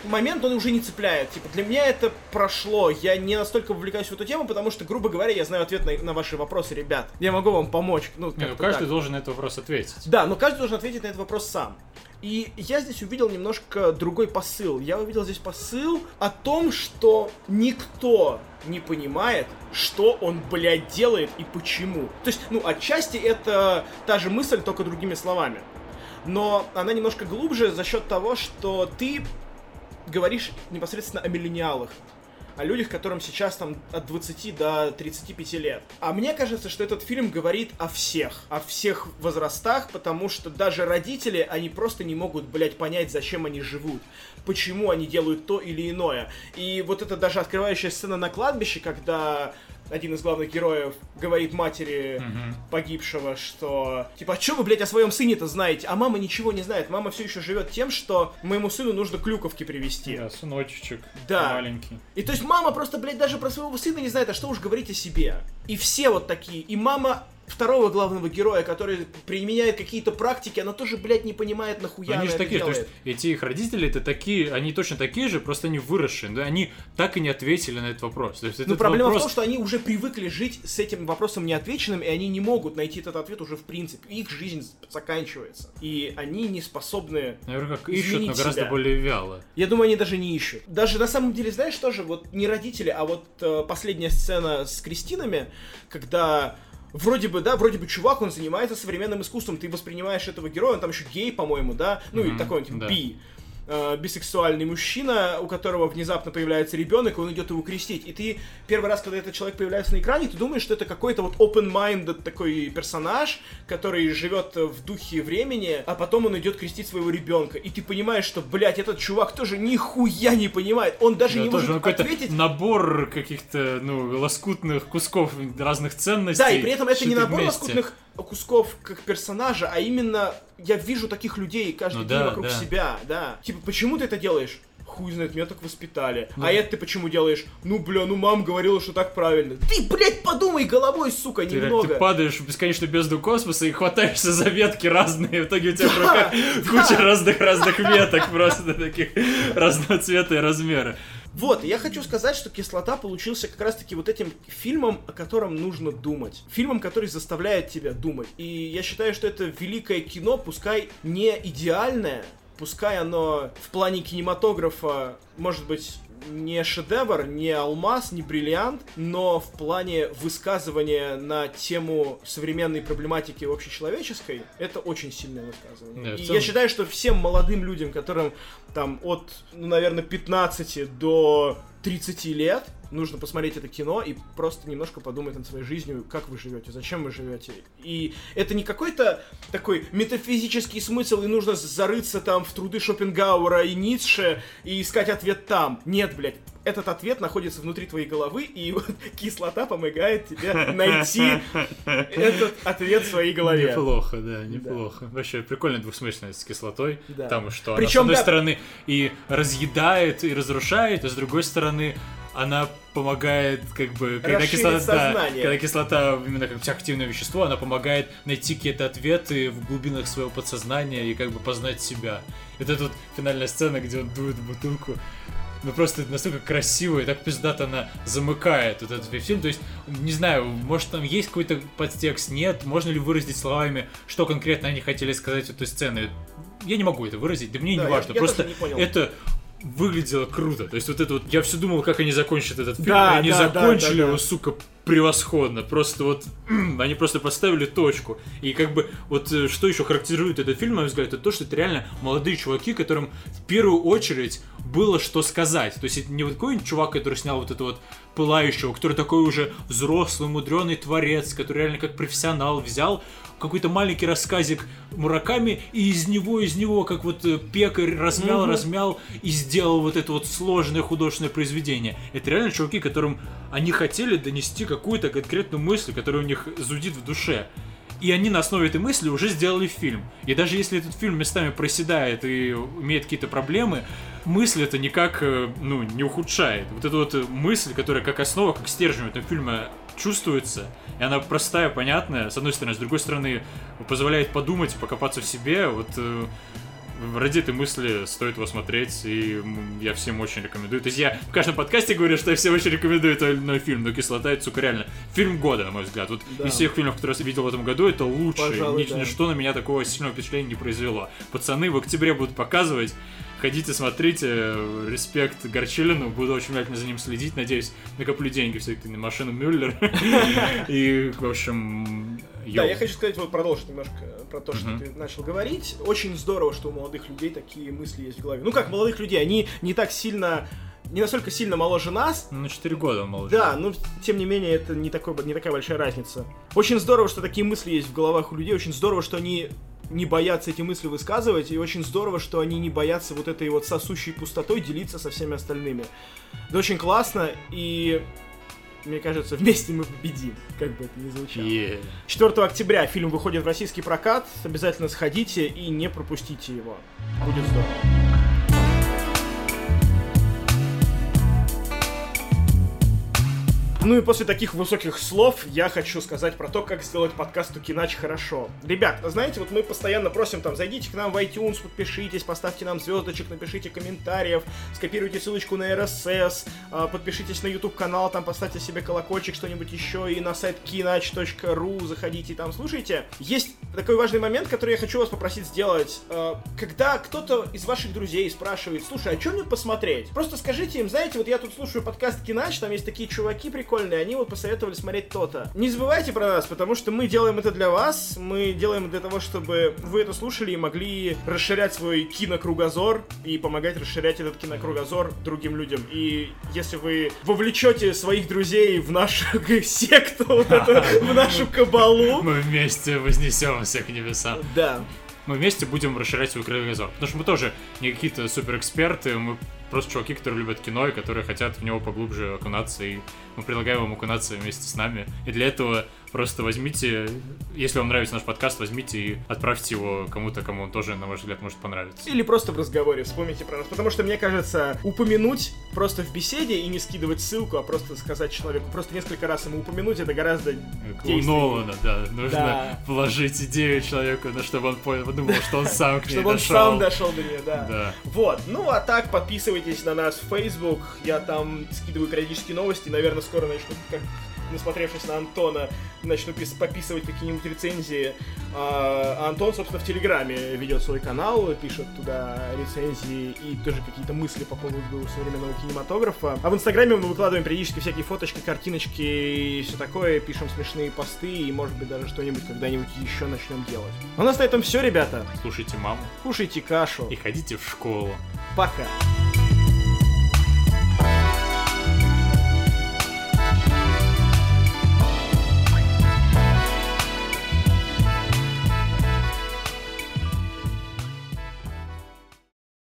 момент он уже не цепляет. Типа, для меня это прошло. Я не настолько вовлекаюсь в эту тему, потому что, грубо говоря, я знаю ответ на, на ваши вопросы, ребят. Я могу вам помочь. Ну, не, ну каждый так. должен на этот вопрос ответить. Да, но каждый должен ответить на этот вопрос сам. И я здесь увидел немножко другой посыл. Я увидел здесь посыл о том, что никто не понимает, что он, блядь, делает и почему. То есть, ну, отчасти это та же мысль, только другими словами. Но она немножко глубже за счет того, что ты говоришь непосредственно о миллениалах о людях, которым сейчас там от 20 до 35 лет. А мне кажется, что этот фильм говорит о всех, о всех возрастах, потому что даже родители, они просто не могут, блядь, понять, зачем они живут, почему они делают то или иное. И вот это даже открывающая сцена на кладбище, когда один из главных героев говорит матери угу. погибшего, что типа, а что вы, блядь, о своем сыне-то знаете? А мама ничего не знает. Мама все еще живет тем, что моему сыну нужно клюковки привезти. Да, сыночек да. маленький. И то есть мама просто, блядь, даже про своего сына не знает, а что уж говорить о себе. И все вот такие. И мама второго главного героя, который применяет какие-то практики, она тоже, блядь, не понимает, нахуя Они она же такие, то делает. есть эти их родители, это такие, они точно такие же, просто они выросшие, да, они так и не ответили на этот вопрос. То есть Но этот проблема вопрос... в том, что они уже привыкли жить с этим вопросом неотвеченным, и они не могут найти этот ответ уже в принципе. Их жизнь заканчивается. И они не способны Наверное, как ищут, но изменить гораздо себя. более вяло. Я думаю, они даже не ищут. Даже на самом деле, знаешь, тоже вот не родители, а вот э, последняя сцена с Кристинами, когда вроде бы, да, вроде бы чувак, он занимается современным искусством, ты воспринимаешь этого героя, он там еще гей, по-моему, да, ну и Мгм, такой он, типа, да. би э, бисексуальный мужчина, у которого внезапно появляется ребенок, и он идет его крестить. И ты первый раз, когда этот человек появляется на экране, ты думаешь, что это какой-то вот open-minded такой персонаж, который живет в духе времени, а потом он идет крестить своего ребенка. И ты понимаешь, что, блядь, этот чувак тоже нихуя не понимает. Он даже Да, не тоже может какой-то ответить. набор каких-то, ну, лоскутных кусков разных ценностей. Да, и при этом это не набор вместе. лоскутных кусков как персонажа, а именно я вижу таких людей каждый Ну день да, вокруг да. себя, да. Типа, почему ты это делаешь? Хуй знает, меня так воспитали. Ну. А это ты почему делаешь? Ну, бля, ну мама говорила, что так правильно. Ты, блядь, подумай головой, сука, Ты, немного. ты падаешь в бесконечную бездну космоса и хватаешься за ветки разные, в итоге у тебя в Да, руках да. куча разных-разных веток просто таких разного цвета и размера. Вот, я хочу сказать, что «Кислота» получился как раз-таки вот этим фильмом, о котором нужно думать. Фильмом, который заставляет тебя думать. И я считаю, что это великое кино, пускай не идеальное, пускай оно в плане кинематографа, может быть, не шедевр, не алмаз, не бриллиант, но в плане высказывания на тему современной проблематики общечеловеческой, это очень сильное высказывание. Да, И целом- я считаю, что всем молодым людям, которым там от, ну, наверное, 15 до 30 лет, нужно посмотреть это кино и просто немножко подумать над своей жизнью, как вы живете, зачем вы живете. И это не какой-то такой метафизический смысл, и нужно зарыться там в труды Шопенгауэра и Ницше и искать ответ там. Нет, блядь. Этот ответ находится внутри твоей головы, и вот кислота помогает тебе найти этот ответ в своей голове. Неплохо, да, неплохо. Вообще прикольная двусмысленность с кислотой. Да. Потому что она, Причем, с одной да- стороны, и разъедает, и разрушает, а с другой стороны, она помогает, как бы, когда Расширить кислота, да, когда кислота именно как психоактивное вещество, она помогает найти какие-то ответы в глубинах своего подсознания и как бы познать себя. Это тут финальная сцена, где он дует бутылку. Ну просто настолько красиво и так пиздато она замыкает вот этот фильм. То есть, не знаю, может там есть какой-то подтекст, нет, можно ли выразить словами, что конкретно они хотели сказать этой сцене. Я не могу это выразить, да мне Да, не я- важно. я Просто тоже не понял. это выглядело круто. То есть вот это вот, я все думал, как они закончат этот фильм, Да, и они да, да, закончили да, да. его, сука, превосходно. Просто вот они просто поставили точку. И как бы вот э, что еще характеризует этот фильм, на мой взгляд, это то, что это реально молодые чуваки, которым в первую очередь было что сказать. То есть это не вот какой-нибудь чувак, который снял вот это вот пылающего, который такой уже взрослый, мудренный творец, который реально как профессионал взял какой-то маленький рассказик Мураками, и из него, из него, как вот э, пекарь размял, Мгм. размял и сделал вот это вот сложное художественное произведение. Это реально чуваки, которым они хотели донести какую-то конкретную мысль, которая у них зудит в душе. И они на основе этой мысли уже сделали фильм. И даже если этот фильм местами проседает и имеет какие-то проблемы, мысль это никак, э, ну, не ухудшает. Вот эта вот э, мысль, которая как основа, как стержень в этом фильме чувствуется, и она простая, понятная, с одной стороны, с другой стороны, позволяет подумать, покопаться в себе, вот э, ради этой мысли стоит его смотреть, и я всем очень рекомендую. То есть я в каждом подкасте говорю, что я всем очень рекомендую тот или иной фильм, но «Кислота» это, сука, реально фильм года, на мой взгляд. Вот Да. из всех фильмов, которые я видел в этом году, это лучший. Пожалуй, Ни- да. Ничто на меня такого сильного впечатления не произвело. Пацаны в октябре будут показывать. Ходите, смотрите. Респект Горчилину. Буду очень внимательно за ним следить. Надеюсь, накоплю деньги все-таки на машину Мюллер. И, в общем, Да, йоу. я хочу сказать, вот продолжить немножко про то, что Мгм. ты начал говорить. Очень здорово, что у молодых людей такие мысли есть в голове. Ну как молодых людей, они не так сильно, не настолько сильно моложе нас, Ну, на 4 года он моложе. да, но тем не менее это не, такой, не такая большая разница. Очень здорово, что такие мысли есть в головах у людей, очень здорово, что они не боятся эти мысли высказывать, и очень здорово, что они не боятся вот этой вот сосущей пустотой делиться со всеми остальными. Это очень классно, и мне кажется, вместе мы победим, как бы это ни звучало. Е. 4 октября фильм выходит в российский прокат. Обязательно сходите и не пропустите его. Будет здорово. Ну и после таких высоких слов я хочу сказать про то, как сделать подкаст у Кинач хорошо. Ребят, знаете, вот мы постоянно просим там, зайдите к нам в iTunes, подпишитесь, поставьте нам звездочек, напишите комментариев, скопируйте ссылочку на RSS, а, подпишитесь на YouTube канал, там поставьте себе колокольчик, что-нибудь еще, и на сайт kinach.ru заходите там слушайте. Есть такой важный момент, который я хочу вас попросить сделать. А, когда кто-то из ваших друзей спрашивает, слушай, а что мне посмотреть? Просто скажите им, знаете, вот я тут слушаю подкаст Кинач, там есть такие чуваки прикольные, они вот посоветовали смотреть то-то. Не забывайте про нас, потому что мы делаем это для вас, мы делаем это для того, чтобы вы это слушали и могли расширять свой кинокругозор и помогать расширять этот кинокругозор другим людям. И если вы вовлечете своих друзей в нашу секту, вот эту, в нашу кабалу, Мы вместе вознесемся к небесам. да, Мы вместе будем расширять свой кругозор. Потому что мы тоже не какие-то суперэксперты, мы просто чуваки, которые любят кино и которые хотят в него поглубже окунаться, и мы предлагаем вам окунаться вместе с нами. И для этого просто возьмите, если вам нравится наш подкаст, возьмите и отправьте его кому-то, кому он тоже, на ваш взгляд, может понравиться. Или просто в разговоре вспомните про нас. Потому что, мне кажется, упомянуть просто в беседе и не скидывать ссылку, а просто сказать человеку, просто несколько раз ему упомянуть, это гораздо У. Нолана, да, нужно Да. вложить идею человеку, но чтобы он понял, подумал, что он сам к ней Чтобы он сам дошел до нее, да. Да. Вот, ну а так подписывайтесь на нас в Facebook, я там скидываю периодически новости, наверное, скоро начну, как насмотревшись на Антона, начну пис- подписывать какие-нибудь рецензии. А, а Антон, собственно, в Телеграме ведет свой канал, пишет туда рецензии и тоже какие-то мысли по поводу современного кинематографа. А в Инстаграме мы выкладываем периодически всякие фоточки, картиночки и все такое, пишем смешные посты и, может быть, даже что-нибудь когда-нибудь еще начнем делать. У нас на этом все, ребята. Слушайте маму Кушайте кашу. и ходите в школу. Пока.